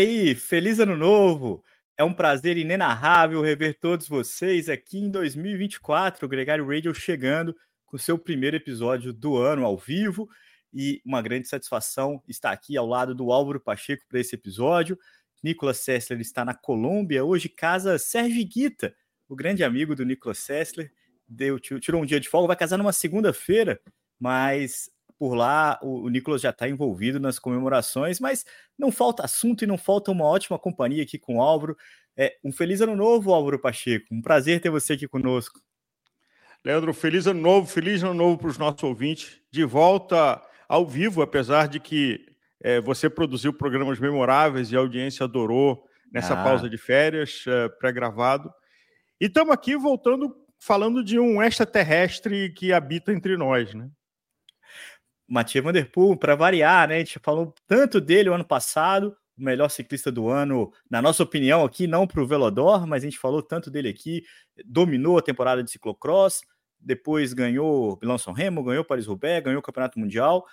aí, feliz ano novo! É um prazer inenarrável rever todos vocês aqui em 2024. O Gregário Radio chegando com seu primeiro episódio do ano ao vivo e uma grande satisfação estar aqui ao lado do Álvaro Pacheco para esse episódio. Nicolas Sessler está na Colômbia, hoje casa Sérgio Guita, o grande amigo do Nicolas Sessler, deu, tirou um dia de folga, vai casar numa segunda-feira, mas por lá, o, o Nicolas já está envolvido nas comemorações, mas não falta assunto e não falta uma ótima companhia aqui com o Álvaro. É, um feliz ano novo, Álvaro Pacheco. Um prazer ter você aqui conosco. Leandro, feliz ano novo, feliz ano novo para os nossos ouvintes. De volta ao vivo, apesar de que é, você produziu programas memoráveis e a audiência adorou nessa ah. pausa de férias é, pré-gravado. E estamos aqui voltando, falando de um extraterrestre que habita entre nós, né? Mathieu Van Der Poel, para variar, né? A gente falou tanto dele o ano passado, o melhor ciclista do ano, na nossa opinião aqui, não para o Velodor, mas a gente falou tanto dele aqui, dominou a temporada de ciclocross, depois ganhou Milão-São Remo, ganhou Paris-Roubaix, ganhou o Campeonato Mundial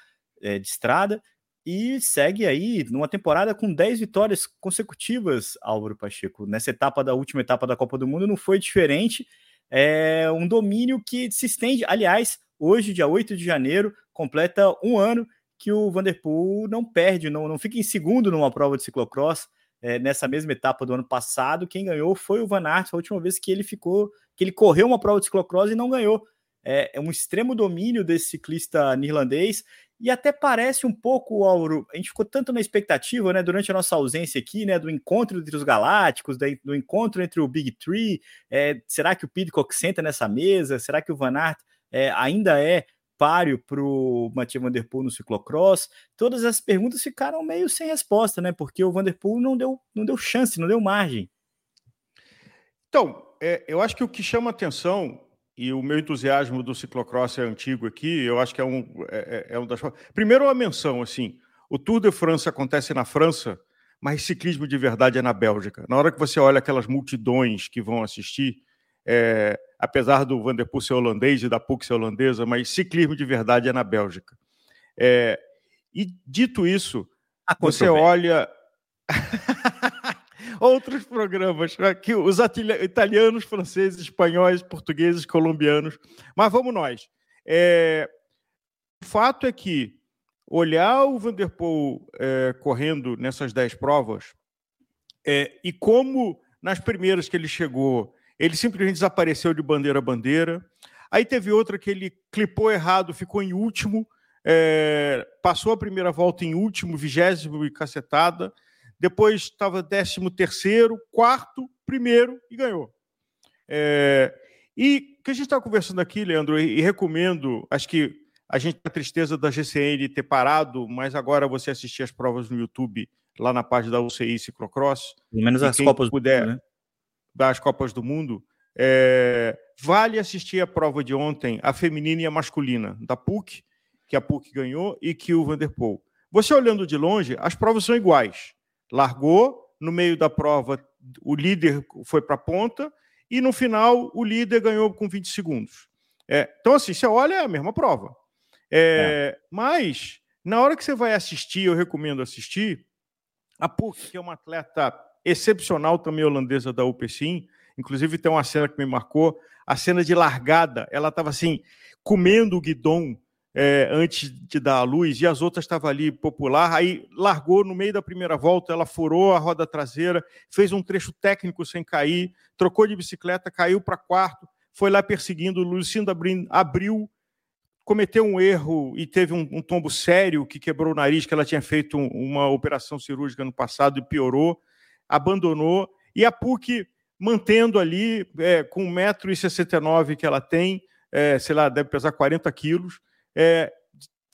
é, de Estrada, e segue aí numa temporada com 10 vitórias consecutivas, Álvaro Pacheco. Nessa etapa da última etapa da Copa do Mundo não foi diferente, é um domínio que se estende, aliás, hoje, dia 8 de janeiro, completa um ano que o Vanderpool não perde, não, não fica em segundo numa prova de ciclocross. É, nessa mesma etapa do ano passado, quem ganhou foi o Van Aert, a última vez que ele ficou, que ele correu uma prova de ciclocross e não ganhou. É, é um extremo domínio desse ciclista neerlandês e até parece um pouco, Auro, a gente ficou tanto na expectativa, né, durante a nossa ausência aqui, né, do encontro entre os galácticos, do encontro entre o Big Three, é, será que o Pidcock senta nessa mesa? Será que o Van Aert é, ainda é páreo para o Mathieu Van Der Poel no ciclocross? Todas as perguntas ficaram meio sem resposta, né? Porque o Van Der Poel não deu, não deu chance, não deu margem. Então, é, eu acho que o que chama atenção e o meu entusiasmo do ciclocross é antigo aqui, eu acho que é um, é, é, é um das. Primeiro, uma menção, assim: o Tour de France acontece na França, mas ciclismo de verdade é na Bélgica. Na hora que você olha aquelas multidões que vão assistir, é, apesar do Vanderpool ser holandês e da PUC ser holandesa, mas ciclismo de verdade é na Bélgica. É, e dito isso, você olha outros programas que os italianos, franceses, espanhóis, portugueses, colombianos, mas vamos nós. É, o fato é que olhar o Vanderpool é, correndo nessas dez provas é, e como nas primeiras que ele chegou ele simplesmente desapareceu de bandeira a bandeira. Aí teve outra que ele clipou errado, ficou em último, é, passou a primeira volta em último, vigésimo e cacetada. Depois estava décimo terceiro, quarto, primeiro e ganhou. É, e o que a gente está conversando aqui, Leandro, e, e, recomendo, acho que a gente tem a tristeza da GCN ter parado, mas agora você assistir as provas no YouTube, lá na página da UCI Ciclocross. Pelo menos as Copas puder, né? Das Copas do Mundo, é, vale assistir a prova de ontem, a feminina e a masculina, da PUC, que a PUC ganhou, e que o Vanderpool. Você olhando de longe, as provas são iguais. Largou, no meio da prova, o líder foi para a ponta, e no final, o líder ganhou com 20 segundos. É, então, assim, você olha, é a mesma prova. É, é. Mas, na hora que você vai assistir, eu recomendo assistir, a PUC, que é uma atleta excepcional também holandesa da UPCIM. Inclusive tem uma cena que me marcou, a cena de largada, ela estava assim, comendo o guidão é, antes de dar a luz, e as outras estavam ali popular, aí largou no meio da primeira volta, ela furou a roda traseira, fez um trecho técnico sem cair, trocou de bicicleta, caiu para quarto, foi lá perseguindo, Lucindo abriu, cometeu um erro e teve um, um, tombo sério que quebrou o nariz, que ela tinha feito um, uma operação cirúrgica no passado e piorou abandonou, e a PUC mantendo ali, é, com 1,69m que ela tem, é, sei lá, deve pesar 40 quilos, é,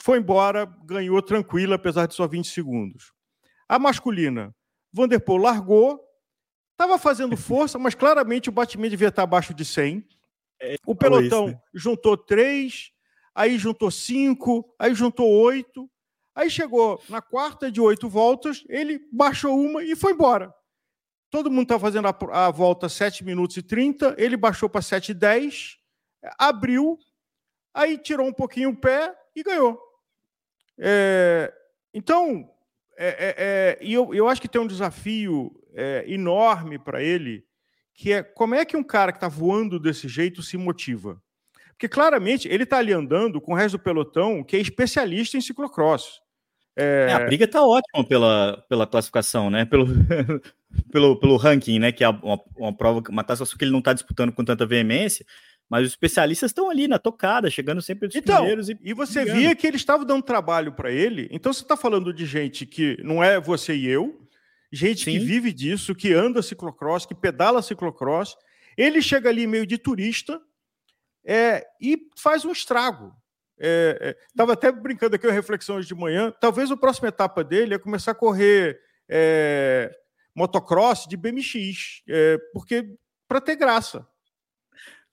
foi embora, ganhou tranquila, apesar de só 20 segundos. A masculina, Vanderpool largou, estava fazendo força, mas claramente o batimento devia estar abaixo de 100. É, o pelotão isso, né? juntou três, aí juntou cinco, aí juntou oito, aí chegou na quarta de oito voltas, ele baixou uma e foi embora. Todo mundo está fazendo a, a, volta 7 minutos e 30, ele baixou para 7 e 10, abriu, aí tirou um pouquinho o pé e ganhou. É, então, é, é, é, e eu, eu acho que tem um desafio é, enorme para ele, que é como é que um cara que está voando desse jeito se motiva? Porque claramente ele está ali andando com o resto do pelotão que é especialista em ciclocross. É... É, a briga está ótima pela, pela classificação, né? Pelo, pelo, pelo ranking, né? Que é uma, uma prova, uma taça que ele não está disputando com tanta veemência, mas os especialistas estão ali na tocada, chegando sempre dos então, primeiros. E, e você brigando. via que ele estava dando trabalho para ele. Então você está falando de gente que não é você e eu, gente Sim. que vive disso, que anda ciclocross, que pedala ciclocross. Ele chega ali meio de turista é, e faz um estrago. Estava é, é, até brincando aqui, uma reflexão hoje de manhã. Talvez a próxima etapa dele é começar a correr é, motocross de BMX, é, porque para ter graça.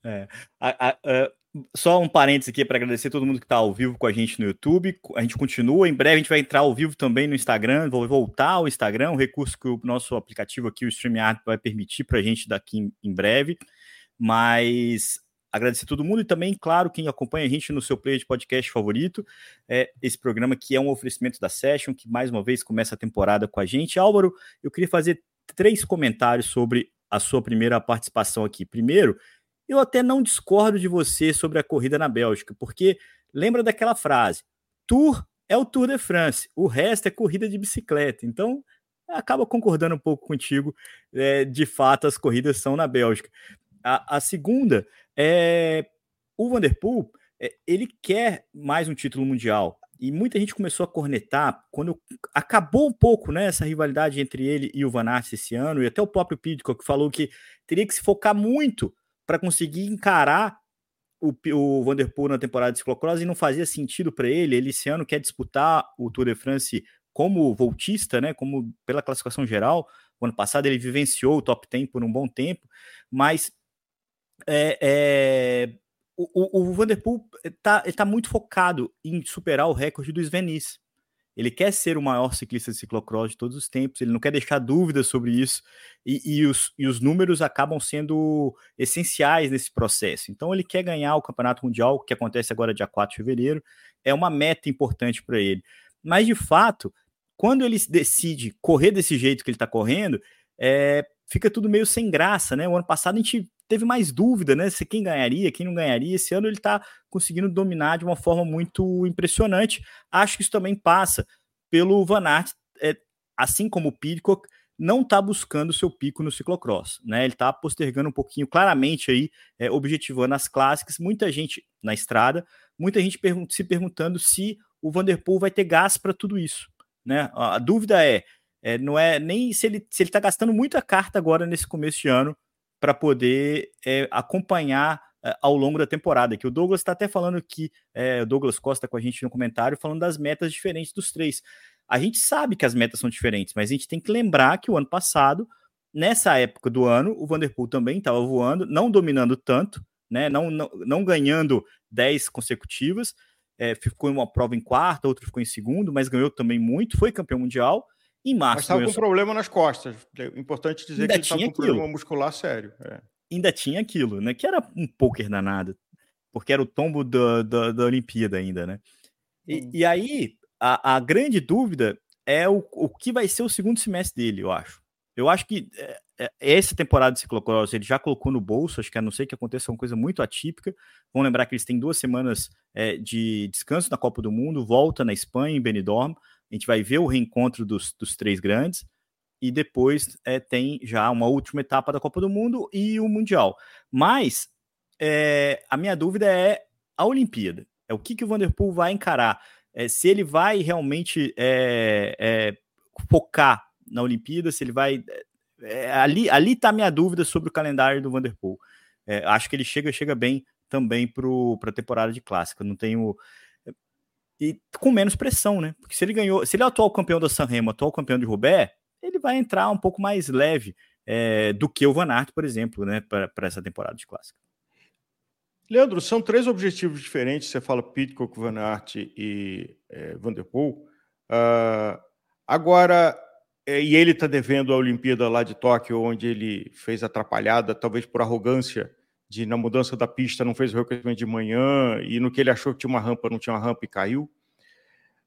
É. A, a, a, só um parênteses aqui para agradecer todo mundo que está ao vivo com a gente no YouTube. A gente continua, em breve a gente vai entrar ao vivo também no Instagram, vou voltar ao Instagram, um recurso que o nosso aplicativo aqui, o StreamYard, vai permitir para a gente daqui em, em breve. Mas agradecer todo mundo e também, claro, quem acompanha a gente no seu player de podcast favorito. É esse programa que é um oferecimento da Session, que mais uma vez começa a temporada com a gente. Álvaro, eu queria fazer três comentários sobre a sua primeira participação aqui. Primeiro, eu até não discordo de você sobre a corrida na Bélgica, porque lembra daquela frase: Tour é o Tour de France, o resto é corrida de bicicleta. Então, acaba concordando um pouco contigo. É, de fato, as corridas são na Bélgica. A, a segunda é o Vanderpool, é, ele quer mais um título mundial. E muita gente começou a cornetar quando acabou um pouco né, essa rivalidade entre ele e o Van Aert esse ano, e até o próprio Pidcock falou que teria que se focar muito para conseguir encarar o, o Vanderpool na temporada de ciclocross e não fazia sentido para ele. Ele esse ano quer disputar o Tour de France como voltista, né, como pela classificação geral. O ano passado ele vivenciou o top 10 por um bom tempo, mas é, é, o, o, Vanderpool está tá muito focado em superar o recorde do Svenis. Ele quer ser o maior ciclista de ciclocross de todos os tempos, ele não quer deixar dúvidas sobre isso, e, e, os, e os números acabam sendo essenciais nesse processo. Então, ele quer ganhar o Campeonato Mundial, que acontece agora dia 4 de fevereiro, é uma meta importante para ele. Mas, de fato, quando ele decide correr desse jeito que ele está correndo, é, fica tudo meio sem graça, né? O ano passado a gente teve mais dúvida, né? Se quem ganharia, quem não ganharia. Esse ano ele está conseguindo dominar de uma forma muito impressionante. Acho que isso também passa pelo Van Aert, é, assim como o Pidcock, não está buscando seu pico no ciclocross, né? Ele está postergando um pouquinho, claramente aí, é, objetivando as clássicas. Muita gente na estrada, muita gente pergun se perguntando se o Vanderpool vai ter gás para tudo isso, né? A, a dúvida é, é, não é nem se ele se ele está gastando muita carta agora nesse começo de ano para poder é, acompanhar é, ao longo da temporada. Que o Douglas está até falando que é, o Douglas Costa com a gente no comentário falando das metas diferentes dos três. A gente sabe que as metas são diferentes, mas a gente tem que lembrar que o ano passado, nessa época do ano, o Vanderpool também estava voando, não dominando tanto, né? Não, não, não ganhando 10 consecutivas. É, ficou em uma prova em quarta, outro ficou em segundo, mas ganhou também muito, foi campeão mundial. Em março. Mas estava com problema nas costas. É importante dizer Ainda que ele estava com aquilo. problema muscular sério. É. Ainda tinha aquilo, né? Que era um poker danado. Porque era o tombo da, da, da Olimpíada ainda, né? E, hum. e aí, a, a, grande dúvida é o, o que vai ser o segundo semestre dele, eu acho. Eu acho que é, é, essa temporada de ciclocross ele já colocou no bolso, acho que a não ser que aconteça uma coisa muito atípica. Vamos lembrar que eles têm duas semanas é, de descanso na Copa do Mundo, volta na Espanha, em Benidorm. A gente vai ver o reencontro dos, dos três grandes e depois é, tem já uma última etapa da Copa do Mundo e o Mundial. Mas é, a minha dúvida é a Olimpíada. É o que, que o Vanderpool vai encarar. É, se ele vai realmente é, é, focar na Olimpíada, se ele vai. É, ali, ali tá a minha dúvida sobre o calendário do Vanderpool. acho que ele chega, chega bem também para a temporada de clássica. Não tenho e com menos pressão, né? Porque se ele ganhou, se ele é atual campeão da Sanremo, atual campeão de Roubaix, ele vai entrar um pouco mais leve é, do que o Van Aert, por exemplo, né, para essa temporada de clássica. Leandro, são três objetivos diferentes. Você fala Pitcock, Van Aert e é, Van der Poel. Uh, agora, é, e ele está devendo a Olimpíada lá de Tóquio, onde ele fez atrapalhada, talvez por arrogância, de na mudança da pista não fez o reconhecimento de manhã e no que ele achou que tinha uma rampa não tinha uma rampa e caiu.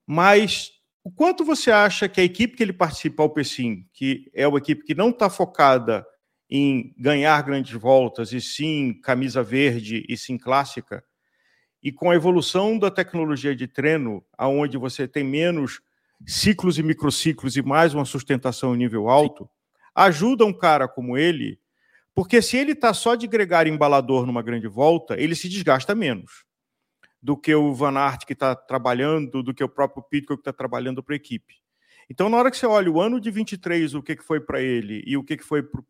Mas o quanto você acha que a equipe que ele participa, o Pessim, que é uma equipe que não está focada em ganhar grandes voltas, e sim camisa verde, e sim clássica, e com a evolução da tecnologia de treino, aonde você tem menos ciclos e microciclos e mais uma sustentação em nível alto, ajuda um cara como ele, porque se ele está só de gregário embalador numa grande volta, ele se desgasta menos do que o Van Aert que está trabalhando, do que o próprio Pitcock que está trabalhando para a equipe. Então, na hora que você olha o ano de 23, o que, que foi para ele e o que, que foi para o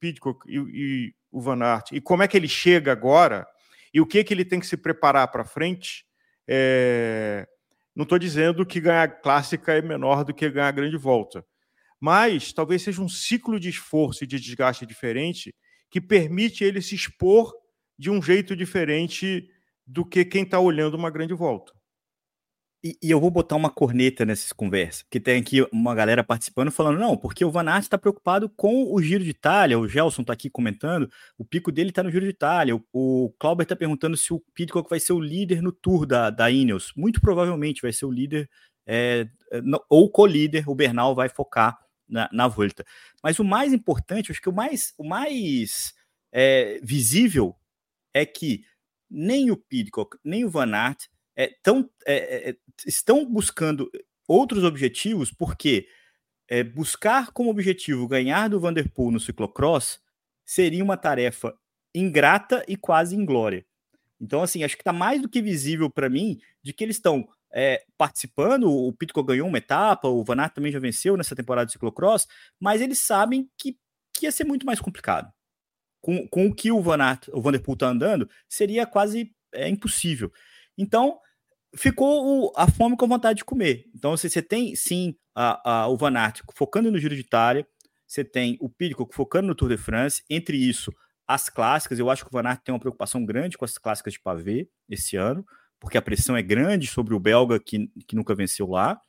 Pitcock e, e, o Van Aert, e como é que ele chega agora, e o que, que ele tem que se preparar para frente, é... não estou dizendo que ganhar clássica é menor do que ganhar grande volta, mas talvez seja um ciclo de esforço e de desgaste diferente que permite ele se expor de um jeito diferente do que quem está olhando uma grande volta. E, e, eu vou botar uma corneta nessas conversas, porque tem aqui uma galera participando falando, não, porque o Van está preocupado com o Giro de Itália, o Gelson está aqui comentando, o pico dele está no Giro de Itália, o, o Clauber está perguntando se o Pitcock vai ser o líder no Tour da, da Ineos, muito provavelmente vai ser o líder, é, ou co-líder, o Bernal vai focar na, na Volta. Mas o mais importante, acho que o mais, o mais é, visível é que nem o Pidcock, nem o Van Aert é, tão, é, é, estão buscando outros objetivos, porque é, buscar como objetivo ganhar do Vanderpool no ciclocross seria uma tarefa ingrata e quase inglória. Então, assim, acho que está mais do que visível para mim de que eles estão é, participando. O Pitcock ganhou uma etapa, o Van Aert também já venceu nessa temporada de ciclocross, mas eles sabem que, que ia ser muito mais complicado com, com o que o Van, Aert, o Vanderpool está andando, seria quase é, impossível. Então, ficou o, a fome com vontade de comer. Então, você, você tem, sim, a, a, o Van Aert focando no Giro de Itália, você tem o Pidcock focando no Tour de France, entre isso, as clássicas, eu acho que o Van Aert tem uma preocupação grande com as clássicas de pavê esse ano, porque a pressão é grande sobre o belga que, que nunca venceu lá.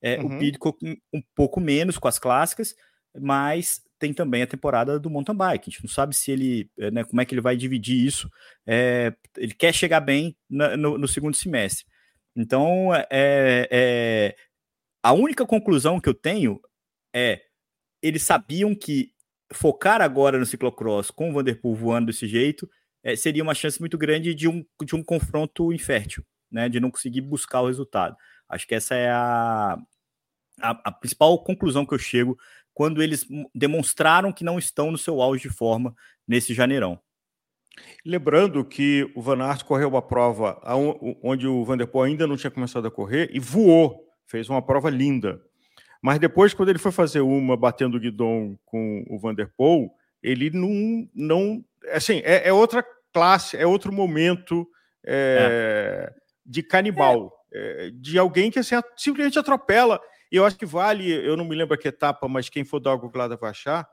É, uhum. O Pidcock um, pouco menos com as clássicas, mas tem também a temporada do mountain bike. A gente não sabe se ele, eh, né, como é que ele vai dividir isso. É, ele quer chegar bem na, no, no, segundo semestre. Então, é, é, a única conclusão que eu tenho é eles sabiam que focar agora no ciclocross com o Vanderpool voando desse jeito é, seria uma chance muito grande de um, de um confronto infértil, né, de não conseguir buscar o resultado. Acho que essa é a, a, a principal conclusão que eu chego quando eles demonstraram que não estão no seu auge de forma nesse janeirão. Lembrando que o Van Aert correu uma prova onde o Vanderpool ainda não tinha começado a correr e voou, fez uma prova linda. Mas depois, quando ele foi fazer uma batendo o guidon com o Vanderpool, ele não. não assim, é, é outra classe, é outro momento é, é. de canibal, é. de alguém que assim, simplesmente atropela. E eu acho que vale, eu não me lembro que etapa, mas quem for dar Googlada vai achar,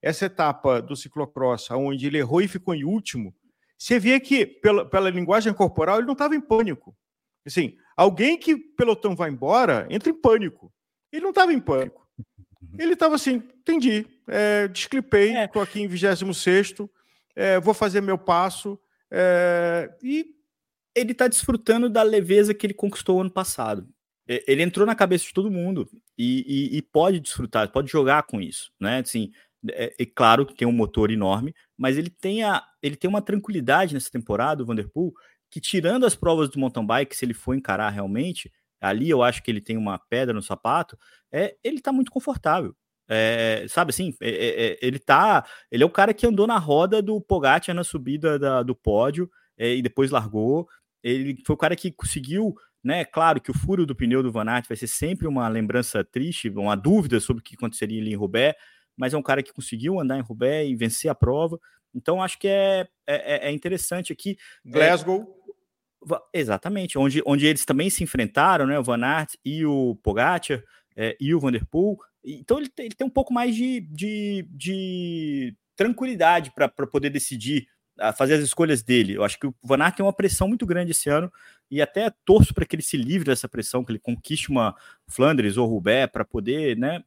essa etapa do ciclocross, onde ele errou e ficou em último, você vê que, pela, pela linguagem corporal, ele não estava em pânico. Assim, alguém que pelotão vai embora, entra em pânico. Ele não estava em pânico. Ele estava assim, entendi, é, desclipei, estou é. aqui em 26 é, vou fazer meu passo, é, e ele está desfrutando da leveza que ele conquistou ano passado ele entrou na cabeça de todo mundo e, e, e pode desfrutar, pode jogar com isso, né? Assim, é, é, claro que tem um motor enorme, mas ele tem, a, ele tem uma tranquilidade nessa temporada, o Vanderpool, que tirando as provas do mountain bike, se ele for encarar realmente, ali eu acho que ele tem uma pedra no sapato, é, ele tá muito confortável. É, sabe assim, é, é, é ele tá. Ele é o cara que andou na roda do Pogacar na subida da, do pódio e depois largou. Ele foi o cara que conseguiu né? Claro que o furo do pneu do Van Aert vai ser sempre uma lembrança triste, uma dúvida sobre o que aconteceria ali em Roubaix, mas é um cara que conseguiu andar em Roubaix e vencer a prova. Então acho que é, é, é, é interessante aqui. É, Glasgow. É, exatamente, onde, onde eles também se enfrentaram, né? O Van Aert e o Pogacar é, e o Vanderpool. Então ele tem, ele tem um pouco mais de, de, de tranquilidade para poder decidir fazer as escolhas dele. Eu acho que o Van Aert tem uma pressão muito grande esse ano e até torço para que ele se livre dessa pressão, que ele conquiste uma Flandres ou Roubaix para poder, né,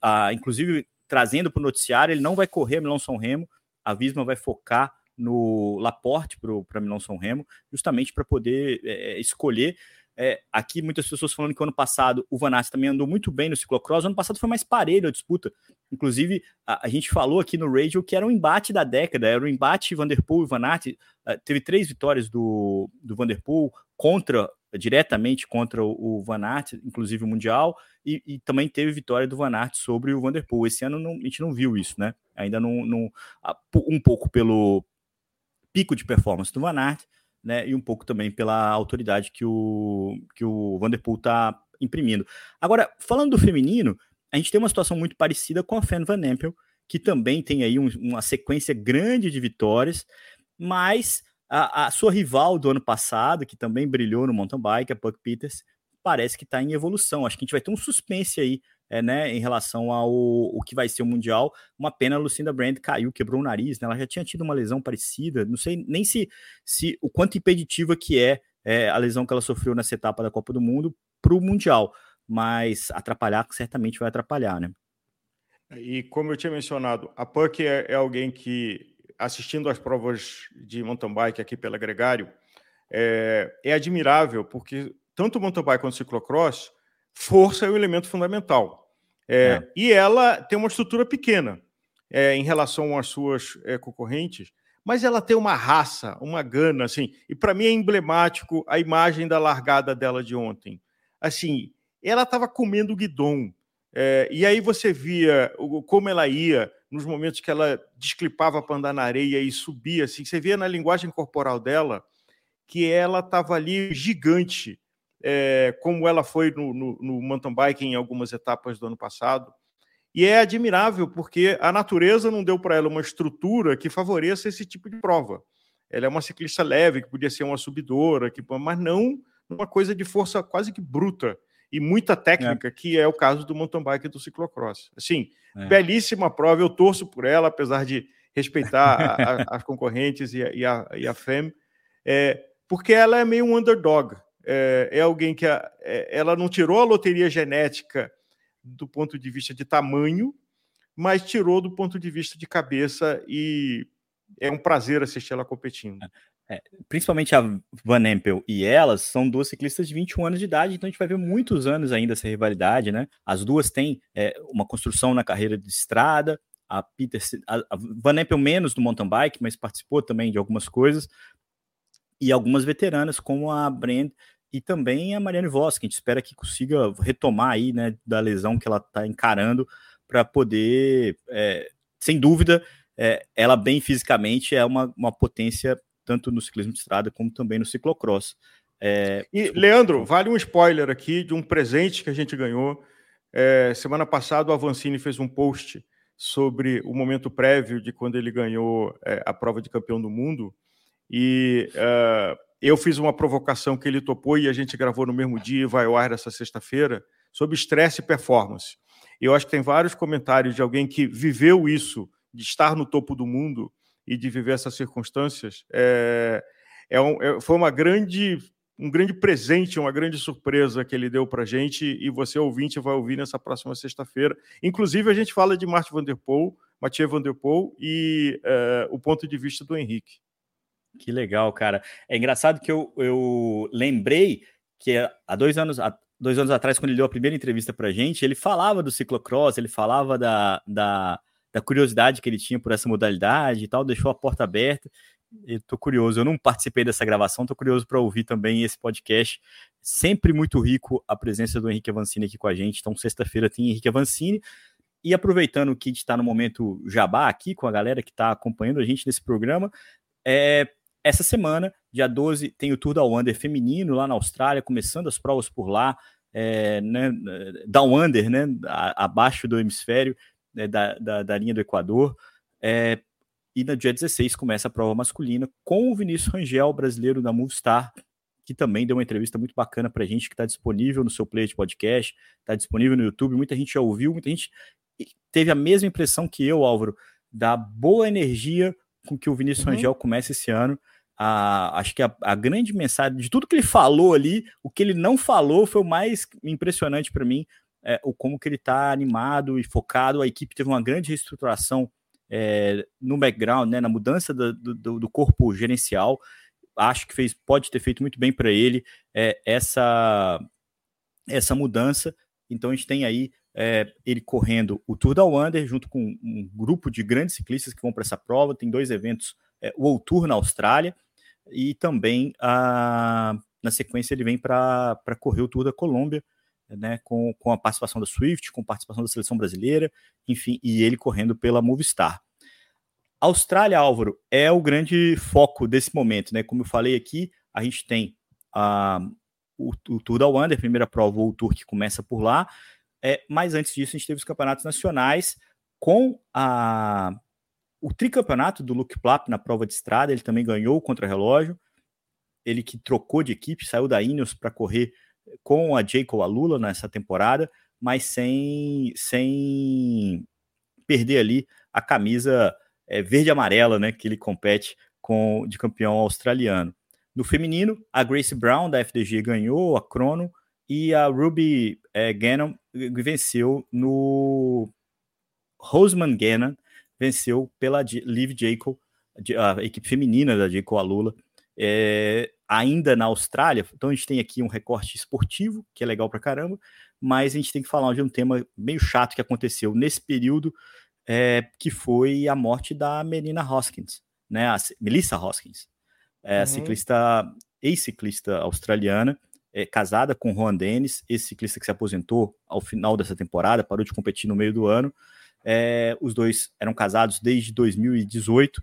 a, inclusive trazendo para o noticiário, ele não vai correr Milão São Remo, a Visma vai focar no Laporte para Milão São Remo, justamente para poder é, escolher é, aqui muitas pessoas falando que ano passado o Van Aert também andou muito bem no ciclocross, ano passado foi mais parelho a disputa. Inclusive, a, a, gente falou aqui no radio que era um embate da década, era um embate Vanderpool e Van Aert. Uh, teve três vitórias do, do Vanderpool contra diretamente contra o, o Van Aert, inclusive o Mundial, e, e, também teve vitória do Van Aert sobre o Vanderpool. Esse ano não, a gente não viu isso, né? Ainda não, não um pouco pelo pico de performance do Van Aert, né? E um pouco também pela autoridade que o que o Vanderpool está imprimindo. Agora, falando do feminino, a gente tem uma situação muito parecida com a Fan Van Empel, que também tem aí um, uma sequência grande de vitórias, mas a, a, sua rival do ano passado, que também brilhou no mountain bike, a Puck Peters, parece que está em evolução. Acho que a gente vai ter um suspense aí, é, né, em relação ao o que vai ser o Mundial. Uma pena a Lucinda Brand caiu, quebrou o nariz, né? Ela já tinha tido uma lesão parecida. Não sei nem se, se o quanto impeditiva que é, é a lesão que ela sofreu nessa etapa da Copa do Mundo para o Mundial mas atrapalhar certamente vai atrapalhar, né? E como eu tinha mencionado, a Puck é, é alguém que, assistindo às provas de mountain bike aqui pela Gregário, é, é admirável, porque tanto o mountain bike quanto o ciclocross, força é o elemento fundamental. É, é. E ela tem uma estrutura pequena é, em relação às suas é, concorrentes, mas ela tem uma raça, uma gana, assim, e para mim é emblemático a imagem da largada dela de ontem. Assim, ela estava comendo guidon. É, e aí você via como ela ia nos momentos que ela desclipava para andar na areia e subia, assim, você via na linguagem corporal dela que ela estava ali gigante, é, como ela foi no, no, no mountain bike em algumas etapas do ano passado. E é admirável porque a natureza não deu para ela uma estrutura que favoreça esse tipo de prova. Ela é uma ciclista leve, que podia ser uma subidora, que, mas não uma coisa de força quase que bruta e muita técnica, é. que é o caso do mountain bike e do ciclocross. Assim, é. belíssima prova, eu torço por ela, apesar de respeitar a, a, as concorrentes e a, e a, e a FEM, é, porque ela é meio um underdog. É, é alguém que a, é, ela não tirou a loteria genética do ponto de vista de tamanho, mas tirou do ponto de vista de cabeça e é um prazer assistir ela competindo. É. É, principalmente a Van Empel e elas são duas ciclistas de 21 anos de idade, então a gente vai ver muitos anos ainda essa rivalidade, né? As duas têm é, uma construção na carreira de estrada, a Peter, a, a Van Empel menos do mountain bike, mas participou também de algumas coisas, e algumas veteranas como a Brand e também a Marianne Voss, que a gente espera que consiga retomar aí, né, da lesão que ela está encarando para poder, é, sem dúvida, é, ela bem fisicamente é uma, uma potência tanto no ciclismo de estrada como também no ciclocross. É... E, Leandro, vale um spoiler aqui de um presente que a gente ganhou. É, semana passada, o Avancini fez um post sobre o momento prévio de quando ele ganhou é, a prova de campeão do mundo. E uh, eu fiz uma provocação que ele topou e a gente gravou no mesmo dia e vai ao ar essa sexta-feira sobre estresse e performance. Eu acho que tem vários comentários de alguém que viveu isso, de estar no topo do mundo, e de viver essas circunstâncias é, é, um, é foi uma grande um grande presente, uma grande surpresa que ele deu para a gente e você, ouvinte, vai ouvir nessa próxima sexta-feira. Inclusive, a gente fala de Martin Van Der Poel, Mathieu Van Der Poel e é, o ponto de vista do Henrique. Que legal, cara. É engraçado que eu, eu lembrei que há dois anos, há dois anos atrás, quando ele deu a primeira entrevista para a gente, ele falava do ciclocross, ele falava da, da, da curiosidade que ele tinha por essa modalidade e tal, deixou a porta aberta. Eu tô curioso, eu não participei dessa gravação, tô curioso para ouvir também esse podcast. Sempre muito rico a presença do Henrique Avancini aqui com a gente. Então, sexta-feira tem Henrique Avancini. E aproveitando que a gente está no momento jabá aqui com a galera que está acompanhando a gente nesse programa, é, essa semana, dia 12, tem o Tour da Wander feminino lá na Austrália, começando as provas por lá, é, né, Down Under, né, abaixo do hemisfério né, da, da, da, linha do Equador. É, e no dia 16 começa a prova masculina com o Vinícius Rangel, brasileiro da Movistar, que também deu uma entrevista muito bacana para a gente, que está disponível no seu player de podcast, está disponível no YouTube. Muita gente já ouviu, muita gente teve a mesma impressão que eu, Álvaro, da boa energia com que o Vinícius uhum. Rangel começa esse ano. A, acho que a, a, grande mensagem de tudo que ele falou ali, o que ele não falou foi o mais impressionante para mim, é, o como que ele está animado e focado. A equipe teve uma grande reestruturação é, no background, né, na mudança do, do, do, corpo gerencial. acho que fez, pode ter feito muito bem para ele é, essa, essa mudança. Então a gente tem aí é, ele correndo o Tour da Wander junto com um grupo de grandes ciclistas que vão para essa prova. Tem dois eventos, é, o World Tour na Austrália e também a, na sequência ele vem para correr o Tour da Colômbia, né, com, com a participação da Swift, com participação da seleção brasileira, enfim, e ele correndo pela Movistar. Austrália, Álvaro, é o grande foco desse momento, né? Como eu falei aqui, a gente tem a, o, o Tour da Wander, primeira prova, o Tour que começa por lá, é, mas antes disso, a gente teve os campeonatos nacionais com a, o tricampeonato do Luke Plapp na prova de estrada. Ele também ganhou o contra-relógio. Ele que trocou de equipe, saiu da Ineos para correr com a Jacob Alula nessa temporada, mas sem, sem perder ali a camisa é, verde amarela, né, que ele compete com de campeão australiano. No feminino, a Grace Brown da FDG ganhou a crono e a Ruby é, Gannon venceu no Roseman Gannon venceu pela Liv Jacob, a equipe feminina da Jacob Alula, é, ainda na Austrália. Então a gente tem aqui um recorte esportivo, que é legal pra caramba, mas a gente tem que falar de um tema meio chato que aconteceu nesse período, é, que foi a morte da Melina Hoskins, né, a Melissa Hoskins, é, uhum. ciclista, ex-ciclista australiana, é, casada com Juan Dennis, esse ciclista que se aposentou ao final dessa temporada, parou de competir no meio do ano. É, os dois eram casados desde 2018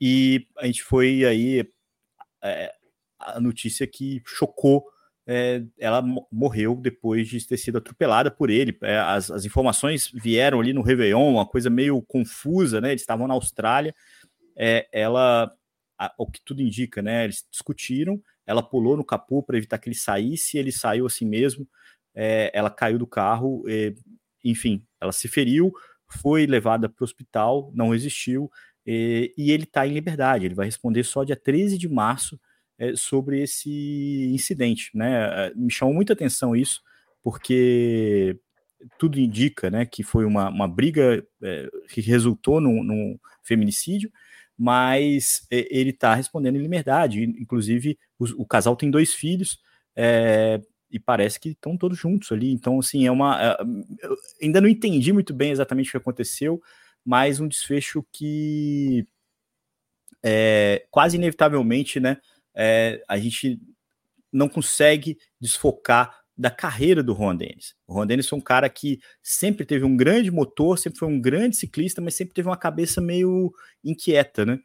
e a gente foi aí é, a notícia que chocou. É, ela morreu depois de ter sido atropelada por ele. É, as, as, informações vieram ali no Réveillon, uma coisa meio confusa, né? Eles estavam na Austrália. É, ela, a, o que tudo indica, né? Eles discutiram ela pulou no capô para evitar que ele saísse, ele saiu assim mesmo, é, ela caiu do carro, é, enfim, ela se feriu, foi levada para o hospital, não resistiu, é, e ele está em liberdade, ele vai responder só dia 13 de março é, sobre esse incidente, né, me chamou muita atenção isso, porque tudo indica, né, que foi uma, uma briga é, que resultou num, num feminicídio, mas ele está respondendo em liberdade. Inclusive, o, o, casal tem dois filhos é, e parece que estão todos juntos ali. Então, assim, é uma. É, ainda não entendi muito bem exatamente o que aconteceu, mas um desfecho que é, quase inevitavelmente, né? É, a gente não consegue desfocar da carreira do Ron Dennis. O Ron Dennis foi um cara que sempre teve um grande motor, sempre foi um grande ciclista, mas sempre teve uma cabeça meio inquieta, né?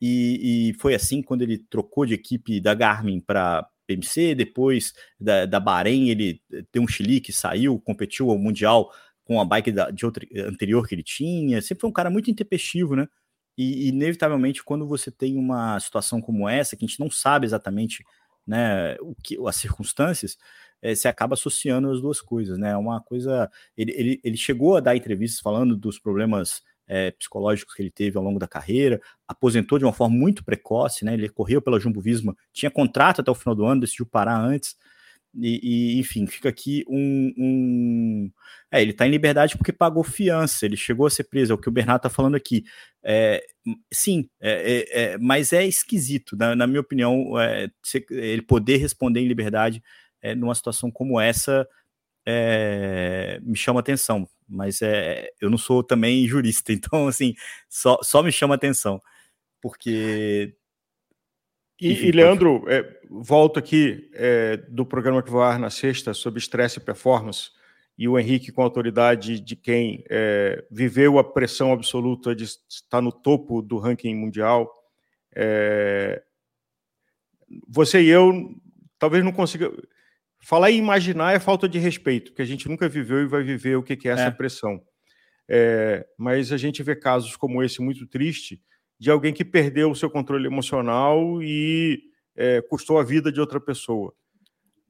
E, e foi assim quando ele trocou de equipe da Garmin para PMC, depois da, da Bahrein ele deu um chilique, saiu, competiu ao Mundial com a bike da, de outra, anterior que ele tinha, sempre foi um cara muito intempestivo, né? E, inevitavelmente, quando você tem uma situação como essa, que a gente não sabe exatamente né, o que, as circunstâncias, é, acaba associando as duas coisas, né? É uma coisa. Ele, ele, ele chegou a dar entrevistas falando dos problemas é, psicológicos que ele teve ao longo da carreira, aposentou de uma forma muito precoce, né? Ele correu pela Jumbo Visma, tinha contrato até o final do ano, decidiu parar antes. E, e enfim, fica aqui um. um... É, ele está em liberdade porque pagou fiança, ele chegou a ser preso, é o que o Bernardo está falando aqui. É, sim, é, é, mas é esquisito, na, na minha opinião, ele poder responder em liberdade é, numa situação como essa é, me chama atenção. Mas é, eu não sou também jurista, então assim, só, só me chama atenção. Porque. E, Enfim, e Leandro, é, volto aqui é, do programa que vai na sexta sobre estresse e performance, e o Henrique, com a autoridade de quem é, viveu a pressão absoluta de estar no topo do ranking mundial. É, você e eu talvez não consiga. Falar em imaginar é falta de respeito, porque a gente nunca viveu e vai viver o que é essa é. pressão. É, mas a gente vê casos como esse muito triste de alguém que perdeu o seu controle emocional e é, custou a vida de outra pessoa.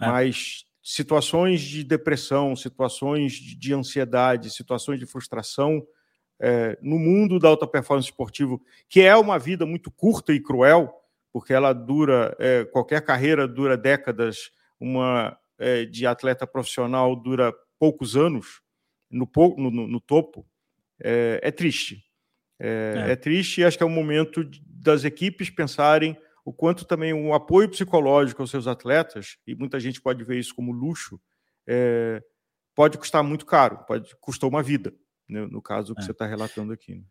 É. Mas situações de depressão, situações de ansiedade, situações de frustração é, no mundo da alta performance esportivo, que é uma vida muito curta e cruel, porque ela dura, é, qualquer carreira dura décadas, uma é, de atleta profissional dura poucos anos no, no, no topo, é, é triste. É, é. é, triste e acho que é o momento das equipes pensarem o quanto também um apoio psicológico aos seus atletas, e muita gente pode ver isso como luxo, é, pode custar muito caro, pode custar uma vida, né, no caso que é. você está relatando aqui. Né?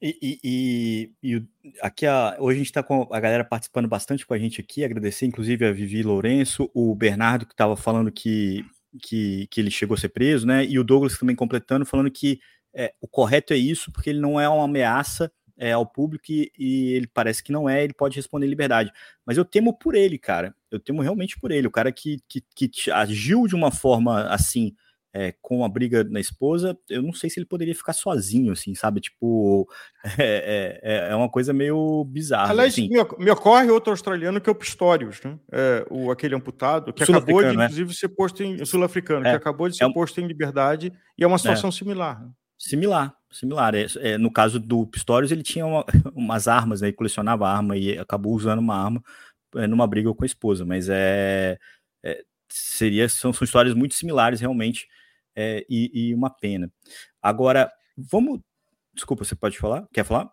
E, e, e, aqui a, hoje a gente está com a galera participando bastante com a gente aqui, agradecer inclusive a Vivi Lourenço, o Bernardo que estava falando que, que, que ele chegou a ser preso, né? E o Douglas também completando, falando que é, o correto é isso, porque ele não é uma ameaça é, ao público e, e, ele parece que não é, ele pode responder em liberdade. Mas eu temo por ele, cara. Eu temo realmente por ele. O cara que, que, que agiu de uma forma assim, é, com a briga na esposa, eu não sei se ele poderia ficar sozinho, assim, sabe? Tipo, é, é, é uma coisa meio bizarra. Aliás, assim. me, me, ocorre outro australiano que é o Pistorius, né? É, o, aquele amputado, que acabou de, inclusive, ser posto em. sul-africano, que acabou de ser posto em liberdade, e é uma situação similar. Né? Similar, similar. É, é, no caso do Pistorius, ele tinha uma, umas armas, né? Ele colecionava arma e acabou usando uma arma é, numa briga com a esposa. Mas é, é seria são, são histórias muito similares realmente é, e, e, uma pena. Agora, vamos. Desculpa, você pode falar? Quer falar?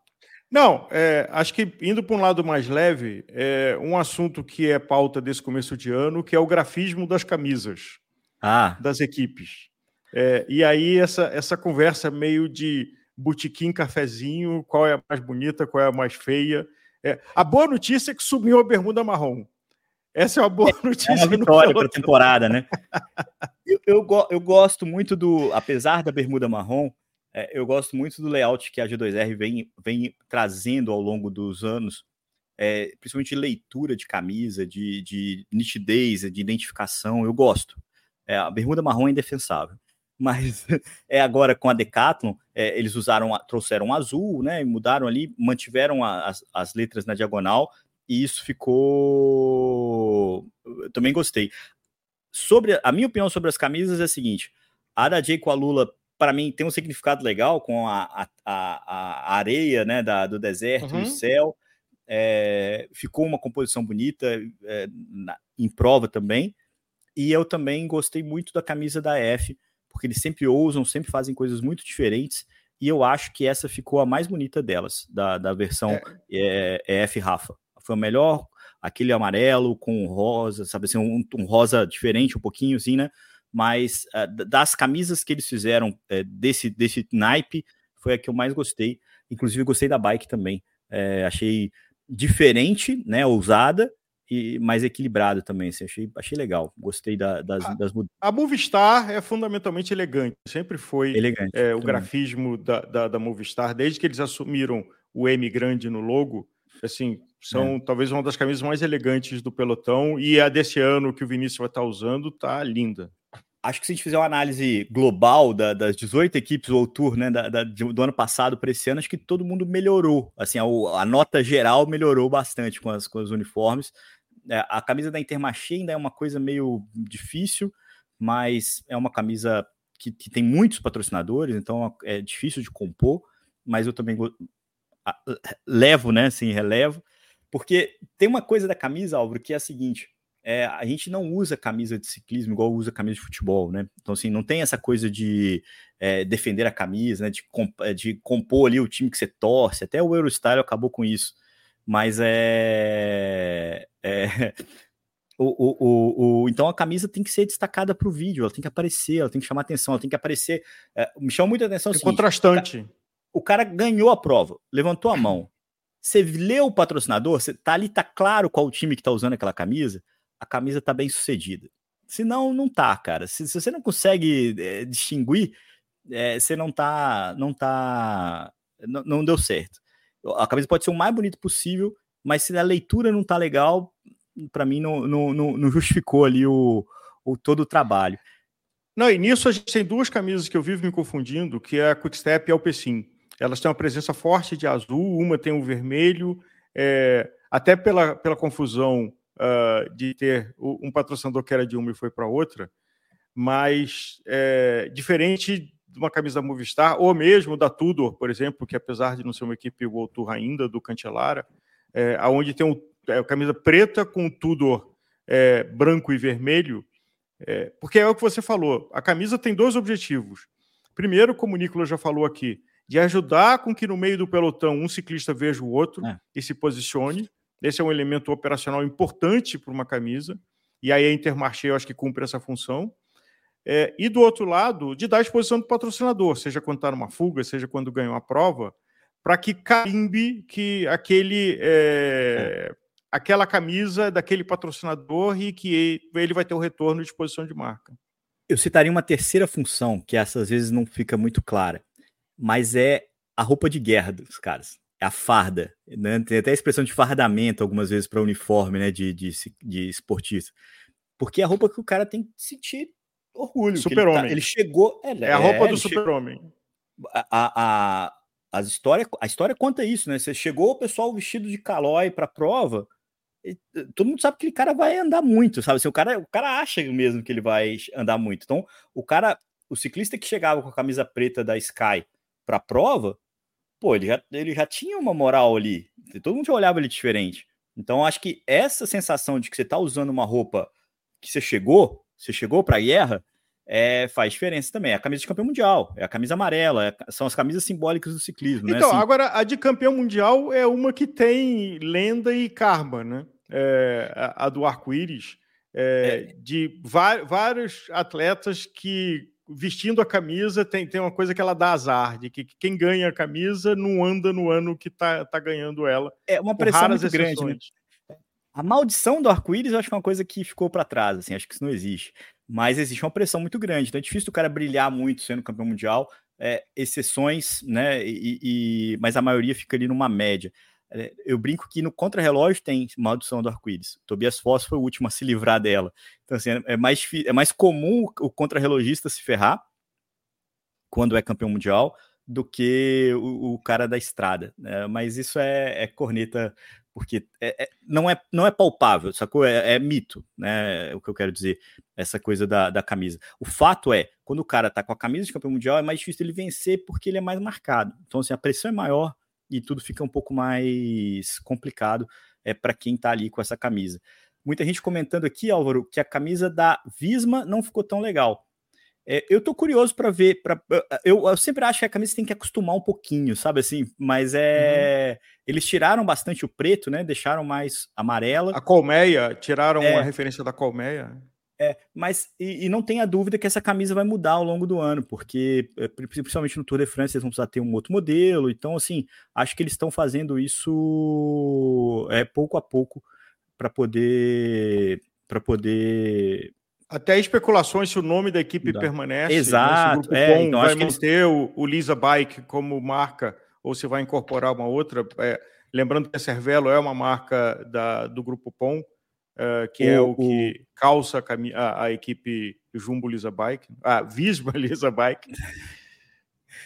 Não, é, acho que indo para um lado mais leve, é um assunto que é pauta desse começo de ano, que é o grafismo das camisas ah. das equipes. É, e aí essa, essa conversa meio de botequim, cafezinho, qual é a mais bonita, qual é a mais feia. É, a boa notícia é que subiu a bermuda marrom. Essa é uma boa notícia. É uma vitória para a temporada, né? eu, eu, eu, gosto muito do, apesar da bermuda marrom, é, eu gosto muito do layout que a G2R vem, vem trazendo ao longo dos anos, é, principalmente de leitura de camisa, de, de nitidez, de identificação. Eu gosto. É, a bermuda marrom é indefensável mas é agora com a Decathlon, é, eles usaram, trouxeram azul, né, mudaram ali, mantiveram a, as, as letras na diagonal, e isso ficou. Eu também gostei. Sobre a minha opinião sobre as camisas é a seguinte: a da Jay com a Lula, para mim, tem um significado legal com a, a, a, areia né, da, do deserto, uhum. o céu. É, ficou uma composição bonita é, na, em prova também. E eu também gostei muito da camisa da F porque eles sempre ousam, sempre fazem coisas muito diferentes, e eu acho que essa ficou a mais bonita delas, da, da versão é. É, é F Rafa. Foi a melhor, aquele amarelo com rosa, sabe assim, um, um rosa diferente, um pouquinho assim, né? Mas uh, das camisas que eles fizeram uh, desse, desse naipe, foi a que eu mais gostei. Inclusive, gostei da bike também. Uh, achei diferente, né? Ousada, e mais equilibrado também. Assim, achei, achei legal. Gostei da, das, a, das mudanças. A Movistar é fundamentalmente elegante. Sempre foi elegante, é, o grafismo da, da, da, Movistar, desde que eles assumiram o M grande no logo. Assim, são é. talvez uma das camisas mais elegantes do pelotão. E a desse ano que o Vinícius vai estar usando tá linda. Acho que se a gente fizer uma análise global da, das 18 equipes ou Tour né, da, da, do ano passado para esse ano, acho que todo mundo melhorou. Assim, a, a, nota geral melhorou bastante com as, com os uniformes. É, a camisa da Intermarché ainda é uma coisa meio difícil, mas é uma camisa que, que tem muitos patrocinadores, então é difícil de compor, mas eu também levo, né, assim, relevo, porque tem uma coisa da camisa, Álvaro, que é a seguinte, é, a gente não usa camisa de ciclismo igual usa camisa de futebol, né? Então, assim, não tem essa coisa de é, defender a camisa, né? De, comp de compor ali o time que você torce. Até o Eurostyle acabou com isso. Mas é. é o, o, o, então a camisa tem que ser destacada para o vídeo, ela tem que aparecer, ela tem que chamar atenção, ela tem que aparecer. É, me chama muita atenção. É assim, contrastante. Cara, o cara ganhou a prova, levantou a mão. Você leu o patrocinador, você tá ali, tá claro qual o time que tá usando aquela camisa, a camisa tá bem sucedida. Se não, não tá, cara. Se, se você não consegue é, distinguir, é, você não tá, não tá, não, não deu certo. A camisa pode ser o mais bonito possível, mas se a leitura não tá legal, para mim não, não, não, justificou ali o, o todo o trabalho. Não, e nisso a gente tem duas camisas que eu vivo me confundindo, que é a Quickstep e a Alpecin. Elas têm uma presença forte de azul, uma tem um vermelho, é, até pela, pela confusão uh, de ter um patrocinador que era de uma e foi para outra, mas é, diferente de uma camisa Movistar, ou mesmo da Tudor, por exemplo, que apesar de não ser uma equipe World Tour ainda, do Cancellara, é, onde tem um, é, camisa preta com Tudor é, branco e vermelho, é, porque é o que você falou, a camisa tem dois objetivos. Primeiro, como o Nicolas já falou aqui, de ajudar com que no meio do pelotão um ciclista veja o outro é. e se posicione, Esse é um elemento operacional importante para uma camisa, e aí a Intermarché eu acho que cumpre essa função. É, e do outro lado, de dar exposição do patrocinador, seja quando está numa fuga, seja quando ganha uma prova, para que carimbe que aquele é, aquela camisa daquele patrocinador e que ele vai ter o retorno de exposição de marca. Eu citaria uma terceira função, que essa às vezes não fica muito clara, mas é a roupa de guerra dos caras. É a farda. Né? Tem até a expressão de fardamento algumas vezes para uniforme né? de, de, de esportista. Porque é a roupa que o cara tem que sentir orgulho. Super-homem. Ele, tá, ele, chegou. É, é a roupa é, do super-homem. A, a, a, história, a história conta isso, né? Você chegou o pessoal vestido de calói para a prova. E, todo mundo sabe que aquele cara vai andar muito, sabe? Assim, o, cara, o cara acha mesmo que ele vai andar muito. Então, o cara, o ciclista que chegava com a camisa preta da Sky para a prova, pô, ele já, ele já tinha uma moral ali. Todo mundo já olhava ele diferente. Então, acho que essa sensação de que você está usando uma roupa que você chegou, você chegou para a guerra, é, faz diferença também. É a camisa de campeão mundial, é a camisa amarela, é, são as camisas simbólicas do ciclismo. Né? Então, né? assim, agora a de campeão mundial é uma que tem lenda e karma, né? É, a, a, do arco-íris, é, é. de vários atletas que vestindo a camisa tem, tem uma coisa que ela dá azar, de que quem ganha a camisa não anda no ano que tá, tá ganhando ela. É uma pressão muito grande. Né? A maldição do arco-íris eu acho que é uma coisa que ficou para trás, assim, acho que isso não existe. Mas existe uma pressão muito grande, então é difícil o cara brilhar muito sendo campeão mundial, é, exceções, né? E, e, mas a maioria fica ali numa média. É, eu brinco que no contrarrelógio tem maldição do arco-íris. Tobias Foss foi o último a se livrar dela. Então, assim, é mais, é mais comum o contrarrelogista se ferrar quando é campeão mundial do que o, o cara da estrada. Né? Mas isso é, é corneta porque é, é, não, é, não é palpável, sacou? É, é mito, né? É o que eu quero dizer, essa coisa da, da camisa. O fato é, quando o cara tá com a camisa de campeão mundial, é mais difícil ele vencer porque ele é mais marcado. Então, assim, a pressão é maior e tudo fica um pouco mais complicado é, para quem tá ali com essa camisa. Muita gente comentando aqui, Álvaro, que a camisa da Visma não ficou tão legal. É, eu tô curioso para ver. Pra, eu, eu, sempre acho que a camisa tem que acostumar um pouquinho, sabe assim? Mas é. Uhum. Eles tiraram bastante o preto, né? Deixaram mais amarela. A colmeia, tiraram é, a referência da colmeia. É, mas e, e, não tenha dúvida que essa camisa vai mudar ao longo do ano, porque é, principalmente no Tour de France eles vão precisar ter um outro modelo. Então, assim, acho que eles estão fazendo isso é, pouco a pouco para poder para poder até especulações se o nome da equipe Dá. permanece. Exato. Né? Se o é, então vai manter eles... o, Lisa Bike como marca ou se vai incorporar uma outra. É, lembrando que a Cervelo é uma marca da, do Grupo POM, uh, que o, é o que o... calça a, a, a, equipe Jumbo Lisa Bike, a Visma Lisa Bike.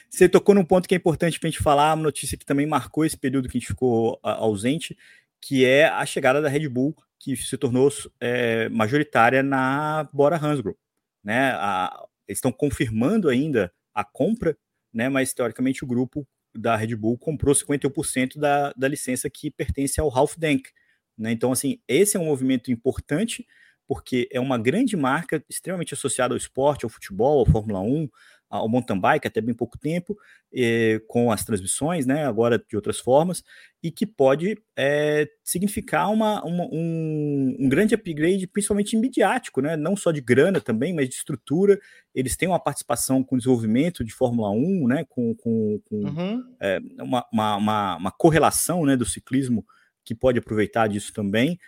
Você tocou num ponto que é importante para a gente falar, uma notícia que também marcou esse período que a gente ficou ausente, que é a chegada da Red Bull que se tornou é, majoritária na Bora Hansgrohe. Né? A, eles estão confirmando ainda a compra, né? mas teoricamente o grupo da Red Bull comprou 51% da, da licença que pertence ao Ralph Denk. Né? Então, assim, esse é um movimento importante, porque é uma grande marca extremamente associada ao esporte, ao futebol, à Fórmula 1, ao mountain bike até bem pouco tempo, eh, com as transmissões, né, agora de outras formas, e que pode eh, significar uma, uma um, um, grande upgrade, principalmente midiático, né, não só de grana também, mas de estrutura. Eles têm uma participação com o desenvolvimento de Fórmula 1, né, com, com, com uhum. eh, uma, uma, uma, correlação né, do ciclismo que pode aproveitar disso também.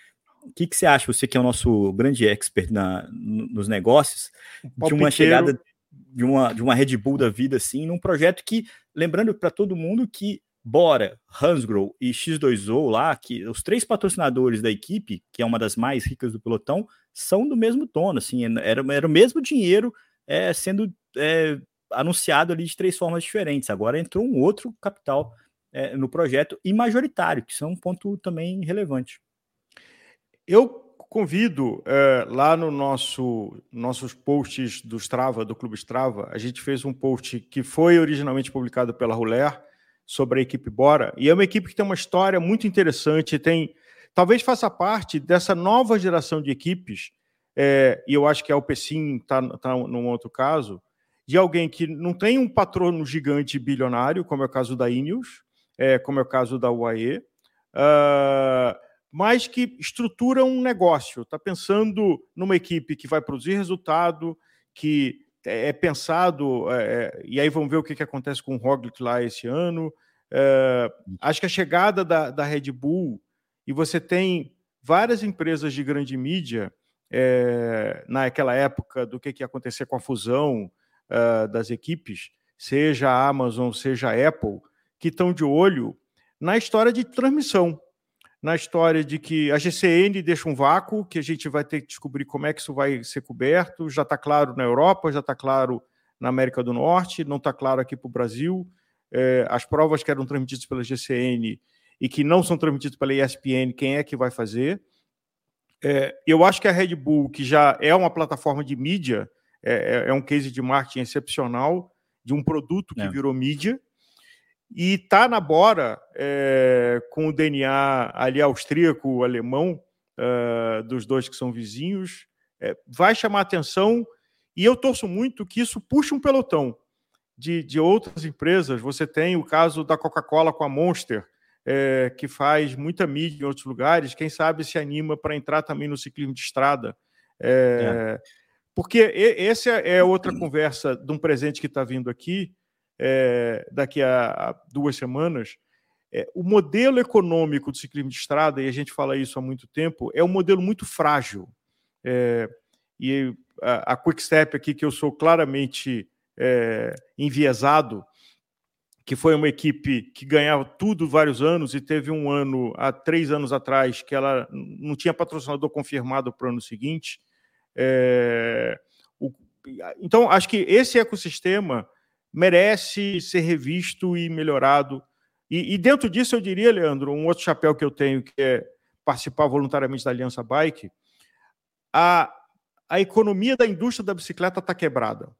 O que, que você acha, você que é o nosso grande expert na, nos negócios, de uma chegada de uma, de uma Red Bull da vida, assim, num projeto que, lembrando para todo mundo que Bora, Hansgrohe e X2O lá, que os três patrocinadores da equipe, que é uma das mais ricas do pelotão, são do mesmo tono, assim, era, era o mesmo dinheiro é, sendo é, anunciado ali de três formas diferentes. Agora entrou um outro capital é, no projeto e majoritário, que são um ponto também relevante. Eu convido é, lá no nosso nossos posts do Strava, do Clube Strava, a gente fez um post que foi originalmente publicado pela Ruler sobre a equipe Bora, e é uma equipe que tem uma história muito interessante, tem talvez faça parte dessa nova geração de equipes, é, e eu acho que a Alpecin está tá num outro caso, de alguém que não tem um patrono gigante bilionário, como é o caso da Ineos, é, como é o caso da UAE, uh, mas que estrutura um negócio, está pensando numa equipe que vai produzir resultado, que é, é pensado, é, é, e aí vamos ver o que, que acontece com o Roglic lá esse ano. É, acho que a chegada da, da Red Bull, e você tem várias empresas de grande mídia, é, naquela época do que, que ia acontecer com a fusão uh, das equipes, seja a Amazon, seja a Apple, que estão de olho na história de transmissão, na história de que a GCN deixa um vácuo, que a gente vai ter que descobrir como é que isso vai ser coberto. Já está claro na Europa, já está claro na América do Norte, não está claro aqui para o Brasil. É, as provas que eram transmitidas pela GCN e que não são transmitidas pela ESPN, quem é que vai fazer? É, eu acho que a Red Bull, que já é uma plataforma de mídia, é, é, é um case de marketing excepcional de um produto que é. virou mídia e está na Bora é, com o DNA ali austríaco, alemão, uh, dos dois que são vizinhos, é, vai chamar atenção e eu torço muito que isso puxe um pelotão de, de outras empresas. Você tem o caso da Coca-Cola com a Monster, é, que faz muita mídia em outros lugares, quem sabe se anima para entrar também no ciclismo de estrada. É, é. Porque essa é outra conversa de um presente que está vindo aqui, é, daqui a, a, duas semanas. É, o modelo econômico do ciclismo de estrada, e a gente fala isso há muito tempo, é um modelo muito frágil. É, e a, a Quickstep aqui, que eu sou claramente é, enviesado, que foi uma equipe que ganhava tudo vários anos e teve um ano, há três anos atrás, que ela não tinha patrocinador confirmado para o ano seguinte. É, o, então, acho que esse ecossistema merece ser revisto e melhorado. E, e, dentro disso, eu diria, Leandro, um outro chapéu que eu tenho, que é participar voluntariamente da Aliança Bike, a, a economia da indústria da bicicleta está quebrada.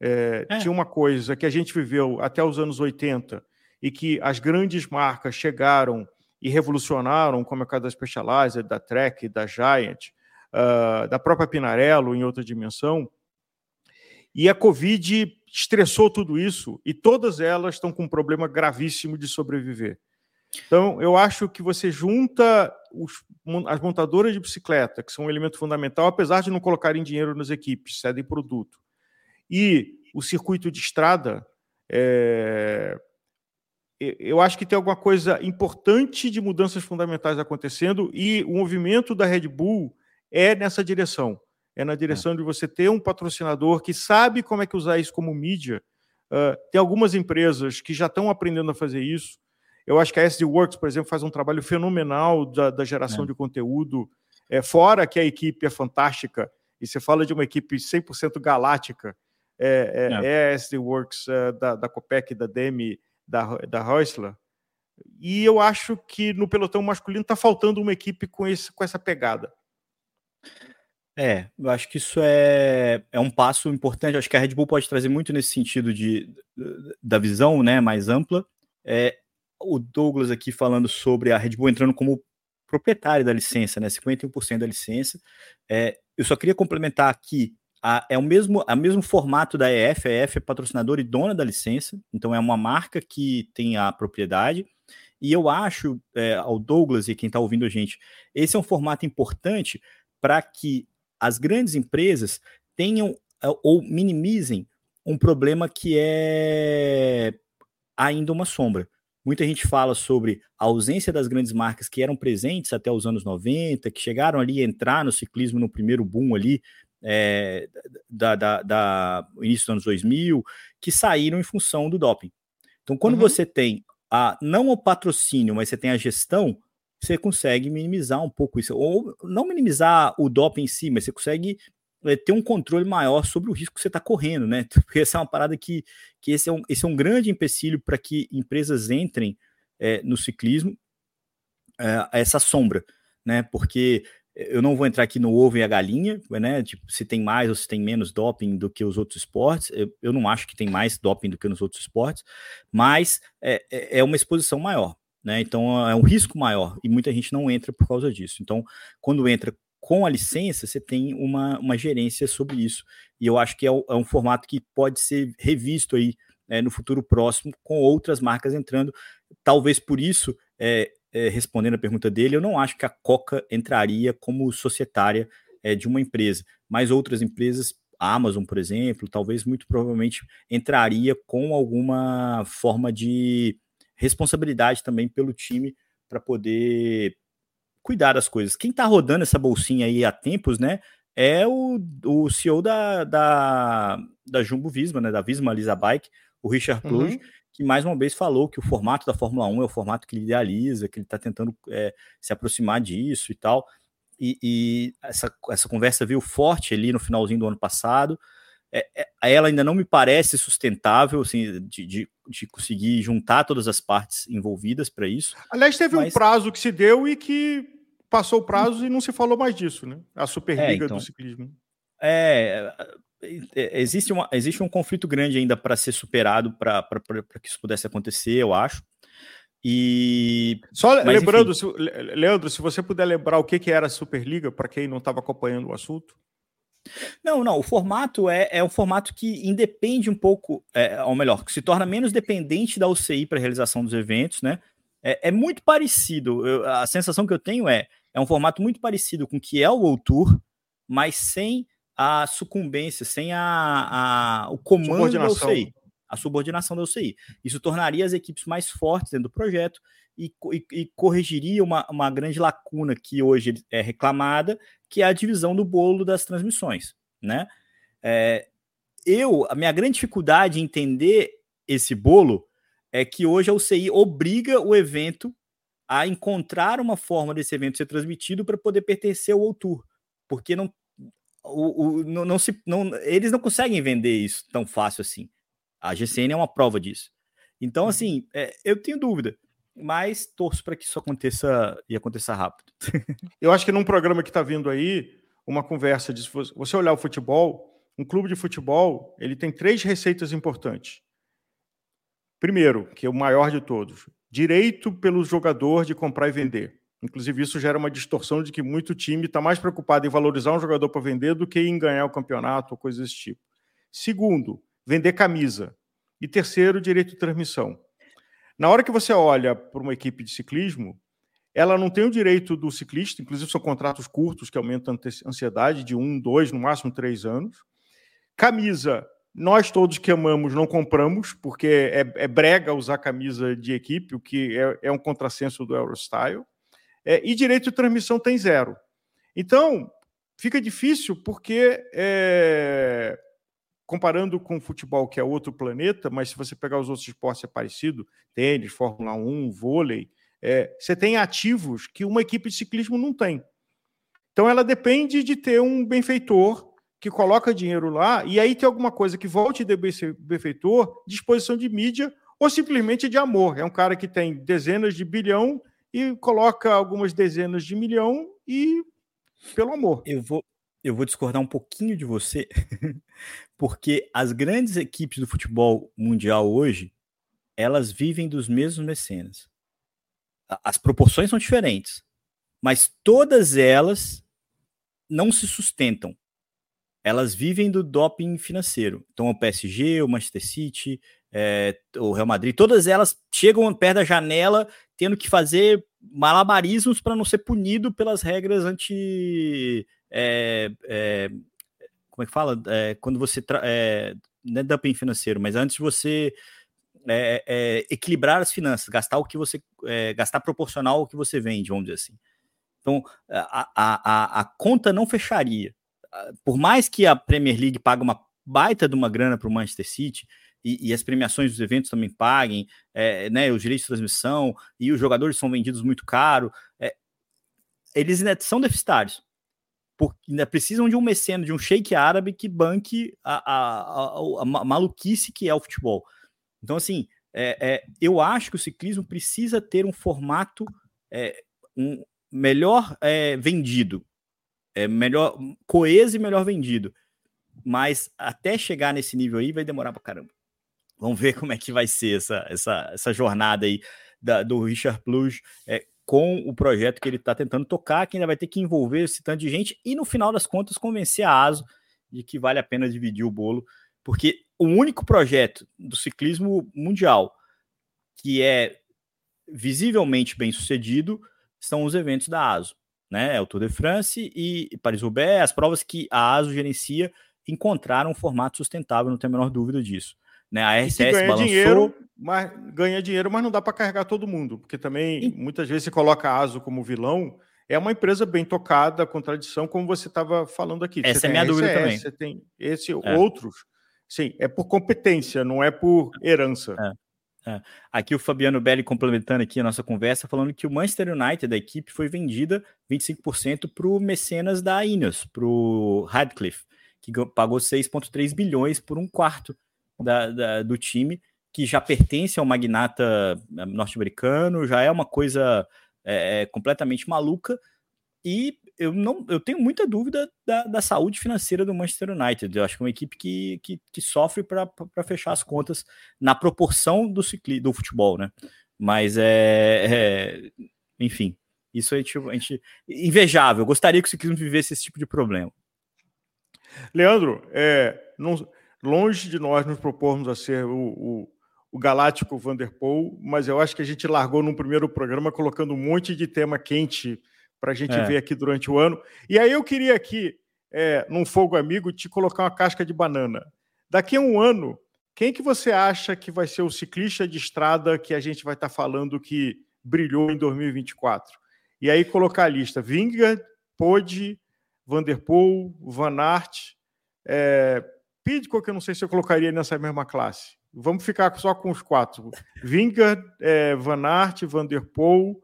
É, é. Tinha uma coisa que a gente viveu até os anos 80 e que as grandes marcas chegaram e revolucionaram, como é o caso da Specialized, da Trek, da Giant, uh, da própria Pinarello em outra dimensão. E a Covid estressou tudo isso e todas elas estão com um problema gravíssimo de sobreviver. Então, eu acho que você junta os, as montadoras de bicicleta, que são um elemento fundamental, apesar de não colocarem dinheiro nas equipes, cedem produto, e o circuito de estrada, é, eu acho que tem alguma coisa importante de mudanças fundamentais acontecendo e o movimento da Red Bull é nessa direção. É na direção é. de você ter um patrocinador que sabe como é que usar isso como mídia. Uh, tem algumas empresas que já estão aprendendo a fazer isso. Eu acho que a SD Works, por exemplo, faz um trabalho fenomenal da, da geração é. de conteúdo. É, fora que a equipe é fantástica, e você fala de uma equipe 100% galáctica, é, é, é. é a SD Works uh, da, da Copec, da Demi, da, da Heusler. E eu acho que no pelotão masculino está faltando uma equipe com, esse, com essa pegada. É, eu acho que isso é, é um passo importante. Acho que a Red Bull pode trazer muito nesse sentido de, da visão né, mais ampla. É, o Douglas aqui falando sobre a Red Bull entrando como proprietário da licença, né, 51% da licença. É, eu só queria complementar aqui, a, é o mesmo, a mesmo formato da EF, a EF é patrocinadora e dona da licença, então é uma marca que tem a propriedade. E eu acho, é, ao Douglas e quem está ouvindo a gente, esse é um formato importante para que as grandes empresas tenham é, ou minimizem um problema que é ainda uma sombra. Muita gente fala sobre a ausência das grandes marcas que eram presentes até os anos 90, que chegaram ali a entrar no ciclismo no primeiro boom ali, é, da, da, da, início dos anos 2000, que saíram em função do doping. Então, quando uhum. você tem a, não o patrocínio, mas você tem a gestão, você consegue minimizar um pouco isso. Ou não minimizar o doping em si, mas você consegue é, ter um controle maior sobre o risco que você está correndo, né? Porque essa é uma parada que, que esse, é um, esse é um grande empecilho para que empresas entrem é, no ciclismo, é, essa sombra, né? Porque eu não vou entrar aqui no ovo e a galinha, né? Tipo, se tem mais ou se tem menos doping do que os outros esportes. Eu, eu não acho que tem mais doping do que nos outros esportes, mas é, é, é uma exposição maior. Né? Então é um risco maior e muita gente não entra por causa disso. Então, quando entra com a licença, você tem uma, uma gerência sobre isso. E eu acho que é, é um formato que pode ser revisto aí é, no futuro próximo, com outras marcas entrando. Talvez por isso é, é, respondendo a pergunta dele, eu não acho que a Coca entraria como societária é, de uma empresa, mas outras empresas, a Amazon, por exemplo, talvez muito provavelmente entraria com alguma forma de responsabilidade também pelo time para poder cuidar das coisas. Quem está rodando essa bolsinha aí há tempos, né? É o, o CEO da, da, da Jumbo Visma, né? Da Visma Lisa Bike, o Richard Pluge, uhum. que mais uma vez falou que o formato da Fórmula 1 é o formato que ele idealiza, que ele está tentando é, se aproximar disso e tal. E, e, essa, essa conversa veio forte ali no finalzinho do ano passado. É, é, ela ainda não me parece sustentável, assim, de, de, de, conseguir juntar todas as partes envolvidas para isso. Aliás, teve mas... um prazo que se deu e que passou o prazo e não se falou mais disso, né? A Superliga é, então, do Ciclismo. É, é, existe, uma, existe um conflito grande ainda para ser superado para que isso pudesse acontecer, eu acho. E só Mas, lembrando, se, Leandro, se você puder lembrar o que, que era a Superliga para quem não estava acompanhando o assunto. Não, não. O formato é, é um formato que independe um pouco, é, ou melhor, que se torna menos dependente da UCI para a realização dos eventos, né? É, é muito parecido. Eu, a sensação que eu tenho é é um formato muito parecido com o que é o World Tour, mas sem a sucumbência, sem a, a o comando da UCI, a subordinação da UCI. Isso tornaria as equipes mais fortes dentro do projeto e, e, e corrigiria uma, uma grande lacuna que hoje é reclamada, que é a divisão do bolo das transmissões, né? É, eu, a minha grande dificuldade em entender esse bolo é que hoje a UCI obriga o evento a encontrar uma forma desse evento ser transmitido para poder pertencer ao Tour, porque não, o, o, não, não, se, não, eles não conseguem vender isso tão fácil assim. A GCN é uma prova disso. Então, uhum. assim, é, eu tenho dúvida mas torço para que isso aconteça e aconteça rápido. Eu acho que num programa que está vindo aí, uma conversa de você olhar o futebol, um clube de futebol, ele tem três receitas importantes. Primeiro, que é o maior de todos, direito pelo jogador de comprar e vender. Inclusive, isso gera uma distorção de que muito time está mais preocupado em valorizar um jogador para vender do que em ganhar o campeonato ou coisas desse tipo. Segundo, vender camisa. E terceiro, direito de transmissão. Na hora que você olha para uma equipe de ciclismo, ela não tem o direito do ciclista, inclusive são contratos curtos que aumentam a ansiedade de um, dois, no máximo três anos. Camisa, nós todos que amamos não compramos, porque é, é brega usar camisa de equipe, o que é, é um contrassenso do Eurostyle. É, e direito de transmissão tem zero. Então, fica difícil porque é, comparando com o futebol, que é outro planeta, mas se você pegar os outros esportes é parecido, tênis, Fórmula 1, vôlei, é, você tem ativos que uma equipe de ciclismo não tem. Então ela depende de ter um benfeitor que coloca dinheiro lá e aí tem alguma coisa que volte de benfeitor, disposição de mídia ou simplesmente de amor. É um cara que tem dezenas de bilhão e coloca algumas dezenas de milhão e pelo amor. Eu vou, eu vou discordar um pouquinho de você, porque as grandes equipes do futebol mundial hoje, elas vivem dos mesmos mecenas. As proporções são diferentes, mas todas elas não se sustentam. Elas vivem do doping financeiro. Então, o PSG, o Manchester City, é, o Real Madrid, todas elas chegam perto da janela tendo que fazer malabarismos para não ser punido pelas regras anti é, é, como é que fala? É, quando você. É, não é dumping financeiro, mas antes você é, é, equilibrar as finanças, gastar o que você. Gastar proporcional ao que você vende, vamos dizer assim. Então, a, a, a, conta não fecharia. Por mais que a Premier League pague uma baita de uma grana para o Manchester City, e, e, as premiações dos eventos também paguem, é, né, os direitos de transmissão, e os jogadores são vendidos muito caro, é, eles são deficitários porque ainda precisam de um meceno, de um sheik árabe que banque a, a, a, a maluquice que é o futebol. Então, assim, é, é, eu acho que o ciclismo precisa ter um formato é, um melhor é, vendido, é, melhor coeso e melhor vendido. Mas até chegar nesse nível aí vai demorar pra caramba. Vamos ver como é que vai ser essa, essa, essa jornada aí da, do Richard Plus. Com o projeto que ele está tentando tocar, que ainda vai ter que envolver esse tanto de gente e, no final das contas, convencer a ASO de que vale a pena dividir o bolo, porque o único projeto do ciclismo mundial que é visivelmente bem sucedido são os eventos da ASO, né? É o Tour de France e Paris-Roubaix, as provas que a ASO gerencia encontraram um formato sustentável, não tenho a menor dúvida disso. Né? A RCS ganha balançou... dinheiro, mas ganha dinheiro, mas não dá para carregar todo mundo, porque também e... muitas vezes você coloca a ASO como vilão. É uma empresa bem tocada, com tradição, como você estava falando aqui. Essa é minha RCS, dúvida também. Você tem esse é. outros. Sim, é por competência, não é por herança. É. É. Aqui o Fabiano Belli complementando aqui a nossa conversa, falando que o Manchester United, da equipe, foi vendida 25% para o mecenas da Ineos, para o Radcliffe, que pagou 6,3 bilhões por um quarto da, da, do time, que já pertence ao magnata eh, norte-americano, já é uma coisa é, completamente maluca. E eu não eu tenho muita dúvida da, da, saúde financeira do Manchester United. Eu acho que é uma equipe que, que, que sofre para fechar as contas na proporção do cicli, do futebol, né? Mas é, é enfim, isso a gente, a gente invejável. Gostaria que o ciclismo vivesse esse tipo de problema. Leandro, é, não, longe de nós nos propormos a ser o, o, o galáctico Vanderpool, mas eu acho que a gente largou num primeiro programa colocando um monte de tema quente para a gente é. ver aqui durante o ano. E aí eu queria aqui, é, num fogo amigo, te colocar uma casca de banana. Daqui a um ano, quem que você acha que vai ser o ciclista de estrada que a gente vai estar tá falando que brilhou em 2024? E aí colocar a lista: Vingegaard, Pode, Vanderpool, Van Aert, é, Pidcock, eu não sei se eu colocaria nessa mesma classe. Vamos ficar só com os quatro: Vingegaard, é, Van Aert, Vanderpool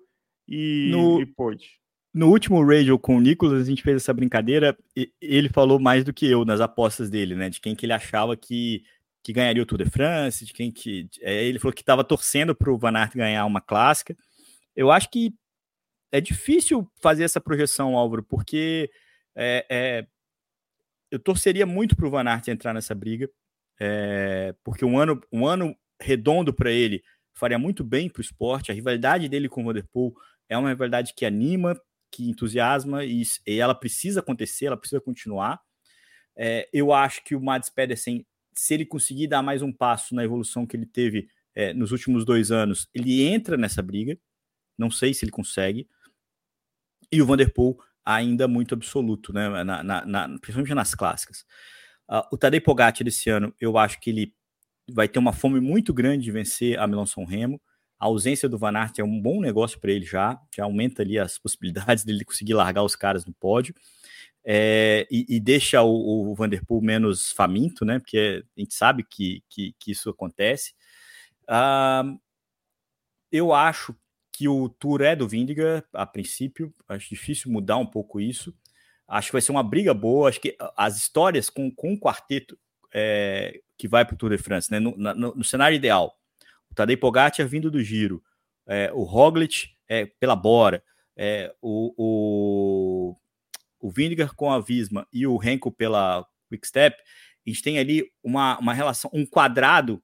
e, no, e Pode. No último radio com o Nicolas, a gente fez essa brincadeira. E ele falou mais do que eu nas apostas dele, né? De quem que ele achava que, que ganharia o Tour de France, de quem que. É, ele falou que estava torcendo para o Van Aert ganhar uma clássica. Eu acho que é difícil fazer essa projeção, Álvaro, porque é, é, eu torceria muito para o Van Aert entrar nessa briga, é, porque um ano, um ano redondo para ele faria muito bem para o esporte. A rivalidade dele com o Vanderpool é uma rivalidade que anima, que entusiasma e, e ela precisa acontecer, ela precisa continuar. É, eu acho que o Mads Pedersen, se ele conseguir dar mais um passo na evolução que ele teve é, nos últimos dois anos, ele entra nessa briga. Não sei se ele consegue. E o Vanderpool ainda muito absoluto, né? Na, na, na, principalmente nas clássicas. Uh, o Tadej Pogacar desse ano, eu acho que ele vai ter uma fome muito grande de vencer a Milão São Remo. A ausência do Van Aert é um bom negócio para ele já, já aumenta ali as possibilidades dele conseguir largar os caras no pódio. É, e, e, deixa o, o Vanderpool menos faminto, né? Porque a gente sabe que, que, que isso acontece. Uh, eu acho que o tour é do Vindiga, a princípio. Acho difícil mudar um pouco isso. Acho que vai ser uma briga boa. Acho que as histórias com, com o quarteto é, que vai para o Tour de France, né? No, no, no, cenário ideal, o Tadej Pogacar vindo do Giro, é, o Roglic é, pela Bora, é, o, o, o Vindiger com a Visma e o Renko pela Quickstep, a gente tem ali uma, uma relação, um quadrado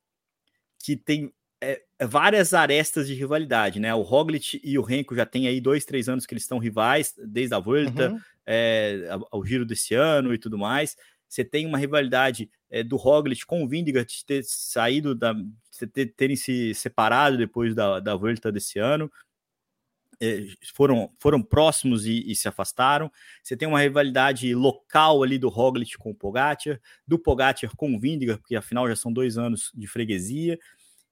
que tem é, é, várias arestas de rivalidade, né? O Roglic e o Renko já tem aí dois, três anos que eles estão rivais, desde a Volta, uhum. é, ao giro desse ano e tudo mais. Você tem uma rivalidade é, do Roglic com o Vingegaard de ter saído, da, ter, terem se separado depois da, da Volta desse ano. É, foram, foram próximos e, e, se afastaram. Você tem uma rivalidade local ali do Roglic com o Pogacar, do Pogacar com o Vingegaard, porque afinal já são dois anos de freguesia.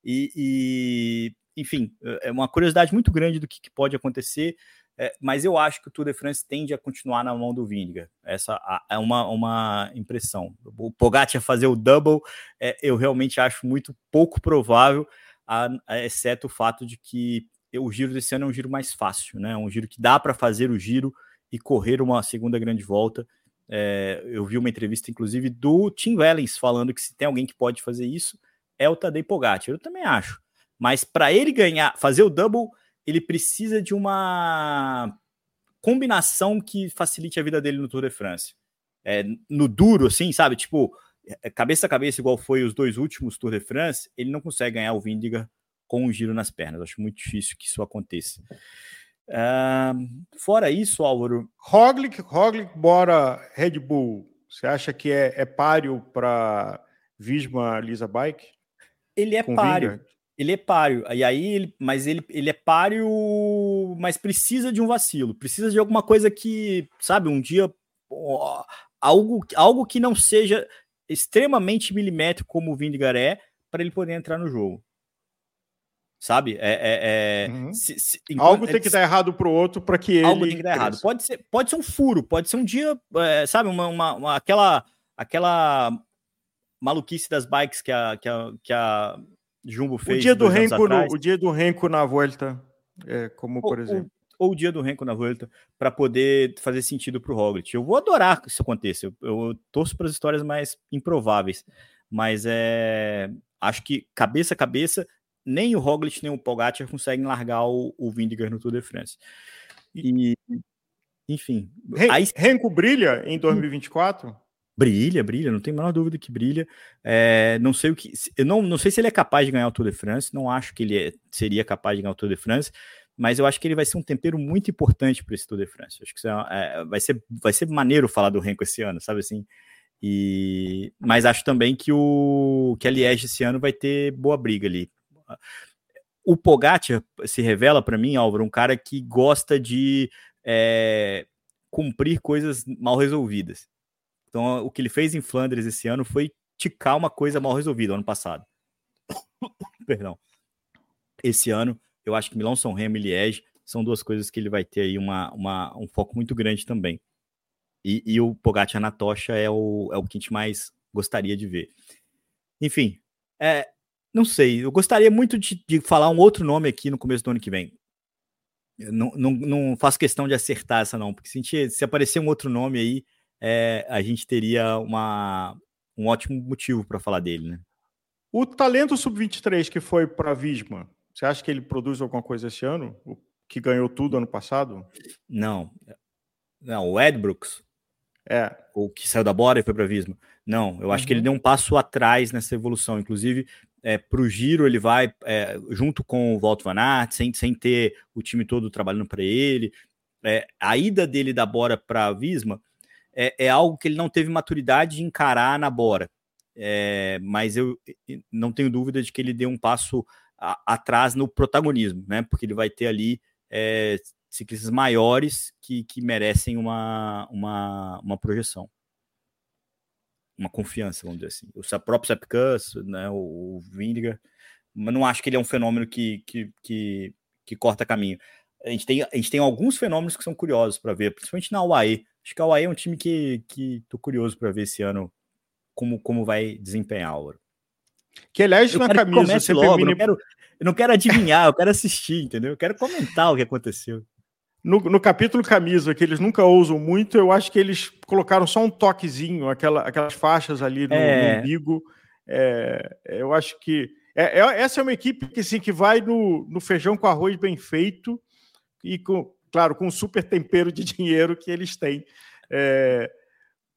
E, e, enfim, é uma curiosidade muito grande do que, que pode acontecer, é, mas eu acho que o Tour de France tende a continuar na mão do Vingegaard. Essa é uma, uma impressão. O Pogacar fazer o double, é, eu realmente acho muito pouco provável, a, a, exceto o fato de que o giro desse ano é um giro mais fácil, né? Um giro que dá para fazer o giro e correr uma segunda grande volta. É, eu vi uma entrevista, inclusive, do Tim Wellens falando que se tem alguém que pode fazer isso, é o Tadej Pogacar. Eu também acho. Mas para ele ganhar, fazer o double, ele precisa de uma combinação que facilite a vida dele no Tour de France. É, no duro, assim, sabe? Tipo, é, cabeça a cabeça, igual foi os dois últimos Tour de France, ele não consegue ganhar o Vindiga com um giro nas pernas. acho muito difícil que isso aconteça. Uh, fora isso, Álvaro. Roglic, Roglic, bora Red Bull. Você acha que é, é páreo para Visma Lisa Bike? Ele é páreo. ele é páreo. E aí, ele, mas ele, ele é páreo, mas precisa de um vacilo, precisa de alguma coisa que, sabe, um dia ó, algo, algo que não seja extremamente milimétrico como o Vindigar é, para ele poder entrar no jogo. Sabe? É, é, é uhum. se, se, enquanto, algo tem que dar errado para o outro para que ele. Algo tem que dar errado. Pode ser, pode ser um furo, pode ser um dia, é, sabe, uma, uma, uma, aquela, aquela maluquice das bikes que a, que a, que a Jumbo fez. O dia do Renko, no, o dia do Renko na volta, é, como por ou, exemplo. Ou, ou, o dia do Renko na volta, para poder fazer sentido para o Roglic. Eu vou adorar que isso aconteça. Eu, eu torço para as histórias mais improváveis, mas é, acho que cabeça a cabeça, nem o Roglic nem o Pogacar conseguem largar o, o Vindiger no Tour de France. E, enfim. Ren, aí... Renko brilha em 2024? Brilha, brilha, não tem a menor dúvida que brilha. É, não sei o que. Eu não, não sei se ele é capaz de ganhar o Tour de France, não acho que ele é, seria capaz de ganhar o Tour de France, mas eu acho que ele vai ser um tempero muito importante para esse Tour de France. Acho que é, é, vai, ser, vai ser maneiro falar do Renko esse ano, sabe assim? E, mas acho também que o que a Liège esse ano vai ter boa briga ali. O Pogacar se revela para mim, Álvaro, um cara que gosta de é, cumprir coisas mal resolvidas. Então, o que ele fez em Flandres esse ano foi ticar uma coisa mal resolvida ano passado. Perdão. Esse ano, eu acho que Milão, São Remo e Liège são duas coisas que ele vai ter aí uma, uma, um foco muito grande também. E, e o Pogacar na tocha é o, é o que a gente mais gostaria de ver. Enfim, é, não sei, eu gostaria muito de, de, falar um outro nome aqui no começo do ano que vem. Não, não, não faço questão de acertar essa não, porque se, gente, se aparecer um outro nome aí, é, a gente teria uma, um ótimo motivo para falar dele, né? O talento sub-23 que foi para a Visma, você acha que ele produz alguma coisa esse ano? O que ganhou tudo ano passado? Não. Não, o Ed Brooks. É. O que saiu da Bora e foi para a Visma. Não, eu acho uhum. que ele uhum. deu um passo atrás nessa evolução. Inclusive, é, para o Giro, ele vai é, junto com o Walter Van Aert, sem, sem ter o time todo trabalhando para ele. É, a ida dele da Bora para a Visma é, é, algo que ele não teve maturidade de encarar na Bora. É, mas eu não tenho dúvida de que ele deu um passo a, atrás no protagonismo, né? Porque ele vai ter ali é, ciclistas maiores que, que merecem uma, uma, uma projeção. Uma confiança, vamos dizer assim. O próprio Sepkus, né, o, o Vindiger, mas não acho que ele é um fenômeno que, que, que, que corta caminho. A gente, tem, a gente tem alguns fenômenos que são curiosos para ver, principalmente na UAE. Acho que a UAE é um time que, que tô curioso para ver esse ano como, como vai desempenhar, Álvaro. Que aliás, na camisa você logo, não quero, eu não quero adivinhar, eu quero assistir, entendeu? Eu quero comentar o que aconteceu. No, no, capítulo camisa, que eles nunca usam muito, eu acho que eles colocaram só um toquezinho, aquela, aquelas faixas ali no, é. no umbigo. É, eu acho que é, é, essa é uma equipe que, assim, que vai no, no feijão com arroz bem feito e com, claro, com o super tempero de dinheiro que eles têm. É,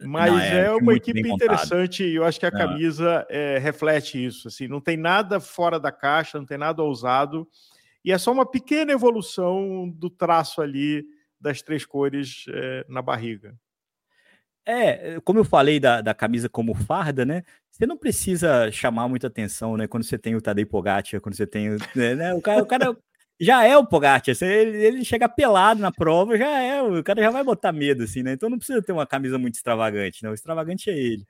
mas não, é, é, uma equipe interessante e eu acho que a camisa é, reflete isso. Assim, não tem nada fora da caixa, não tem nada ousado, e é só uma pequena evolução do traço ali das três cores é, na barriga. É, como eu falei da, da camisa como farda, né? Você não precisa chamar muita atenção, né? Quando você tem o Tadej Pogacar, quando você tem né, né? o cara, o cara já é o Pogacar. Ele, ele chega pelado na prova, já é. O cara já vai botar medo, assim, né? Então não precisa ter uma camisa muito extravagante, né? O extravagante é ele.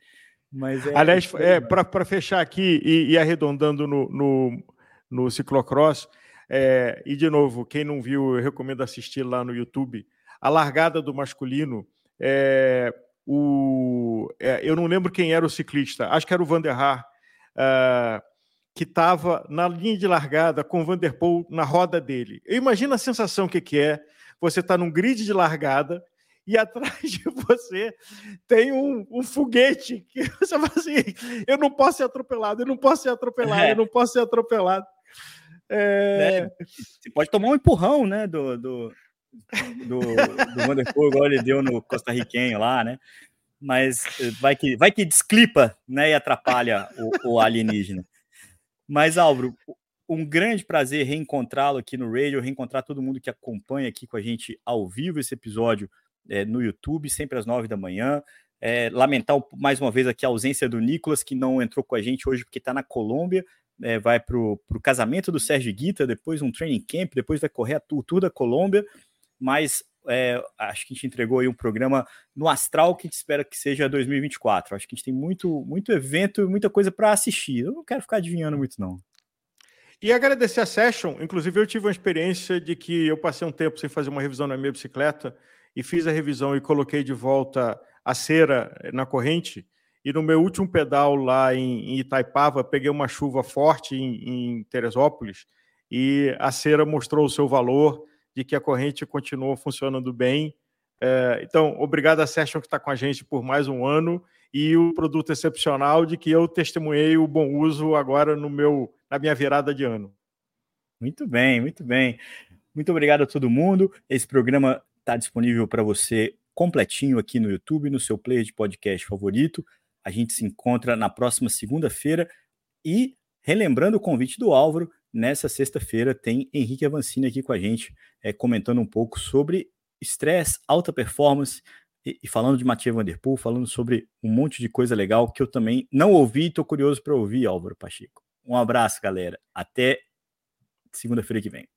Mas é, Aliás, é, para fechar aqui e, e arredondando no, no, no ciclocross, é, e de novo, quem não viu, eu recomendo assistir lá no YouTube. A largada do masculino, é, o, é, eu não lembro quem era o ciclista, acho que era o Van der Haar. Uh, que estava na linha de largada com o Vanderpool na roda dele. Eu imagino a sensação que, que é você estar tá num grid de largada e atrás de você tem um, um, foguete que você fala assim: eu não posso ser atropelado, eu não posso ser atropelado, é. eu não posso ser atropelado. É... É, você pode tomar um empurrão, né, do, do, do, do Vanderpool, igual ele deu no costarriquenho lá, né? Mas vai que, vai que desclipa né, e atrapalha o, o alienígena. Mas, Álvaro, um grande prazer reencontrá-lo aqui no Radio, reencontrar todo mundo que acompanha aqui com a gente ao vivo esse episódio é, no YouTube, sempre às nove da manhã. É, lamentar mais uma vez aqui a ausência do Nicolas, que não entrou com a gente hoje porque está na Colômbia, é, vai para o casamento do Sérgio Guita, depois um training camp, depois vai correr o Tour da Colômbia, mas é, acho que a gente entregou aí um programa no astral que a gente espera que seja 2024. Acho que a gente tem muito, muito evento e muita coisa para assistir. Eu não quero ficar adivinhando muito, não. E agradecer a Session, inclusive eu tive uma experiência de que eu passei um tempo sem fazer uma revisão na minha bicicleta e fiz a revisão e coloquei de volta a cera na corrente. E no meu último pedal lá em, Itaipava, peguei uma chuva forte em, em Teresópolis e a cera mostrou o seu valor de que a corrente continuou funcionando bem. É, então, obrigado a Session que está com a gente por mais um ano e o produto excepcional de que eu testemunhei o bom uso agora no meu na minha virada de ano. Muito bem, muito bem. Muito obrigado a todo mundo. Esse programa está disponível para você completinho aqui no YouTube, no seu player de podcast favorito. A gente se encontra na próxima segunda-feira e relembrando o convite do Álvaro, nessa sexta-feira tem Henrique Avancini aqui com a gente, é, comentando um pouco sobre estresse, alta performance e, e, falando de Mathieu Van Der Poel, falando sobre um monte de coisa legal que eu também não ouvi e estou curioso para ouvir, Álvaro Pacheco. Um abraço, galera. Até segunda-feira que vem.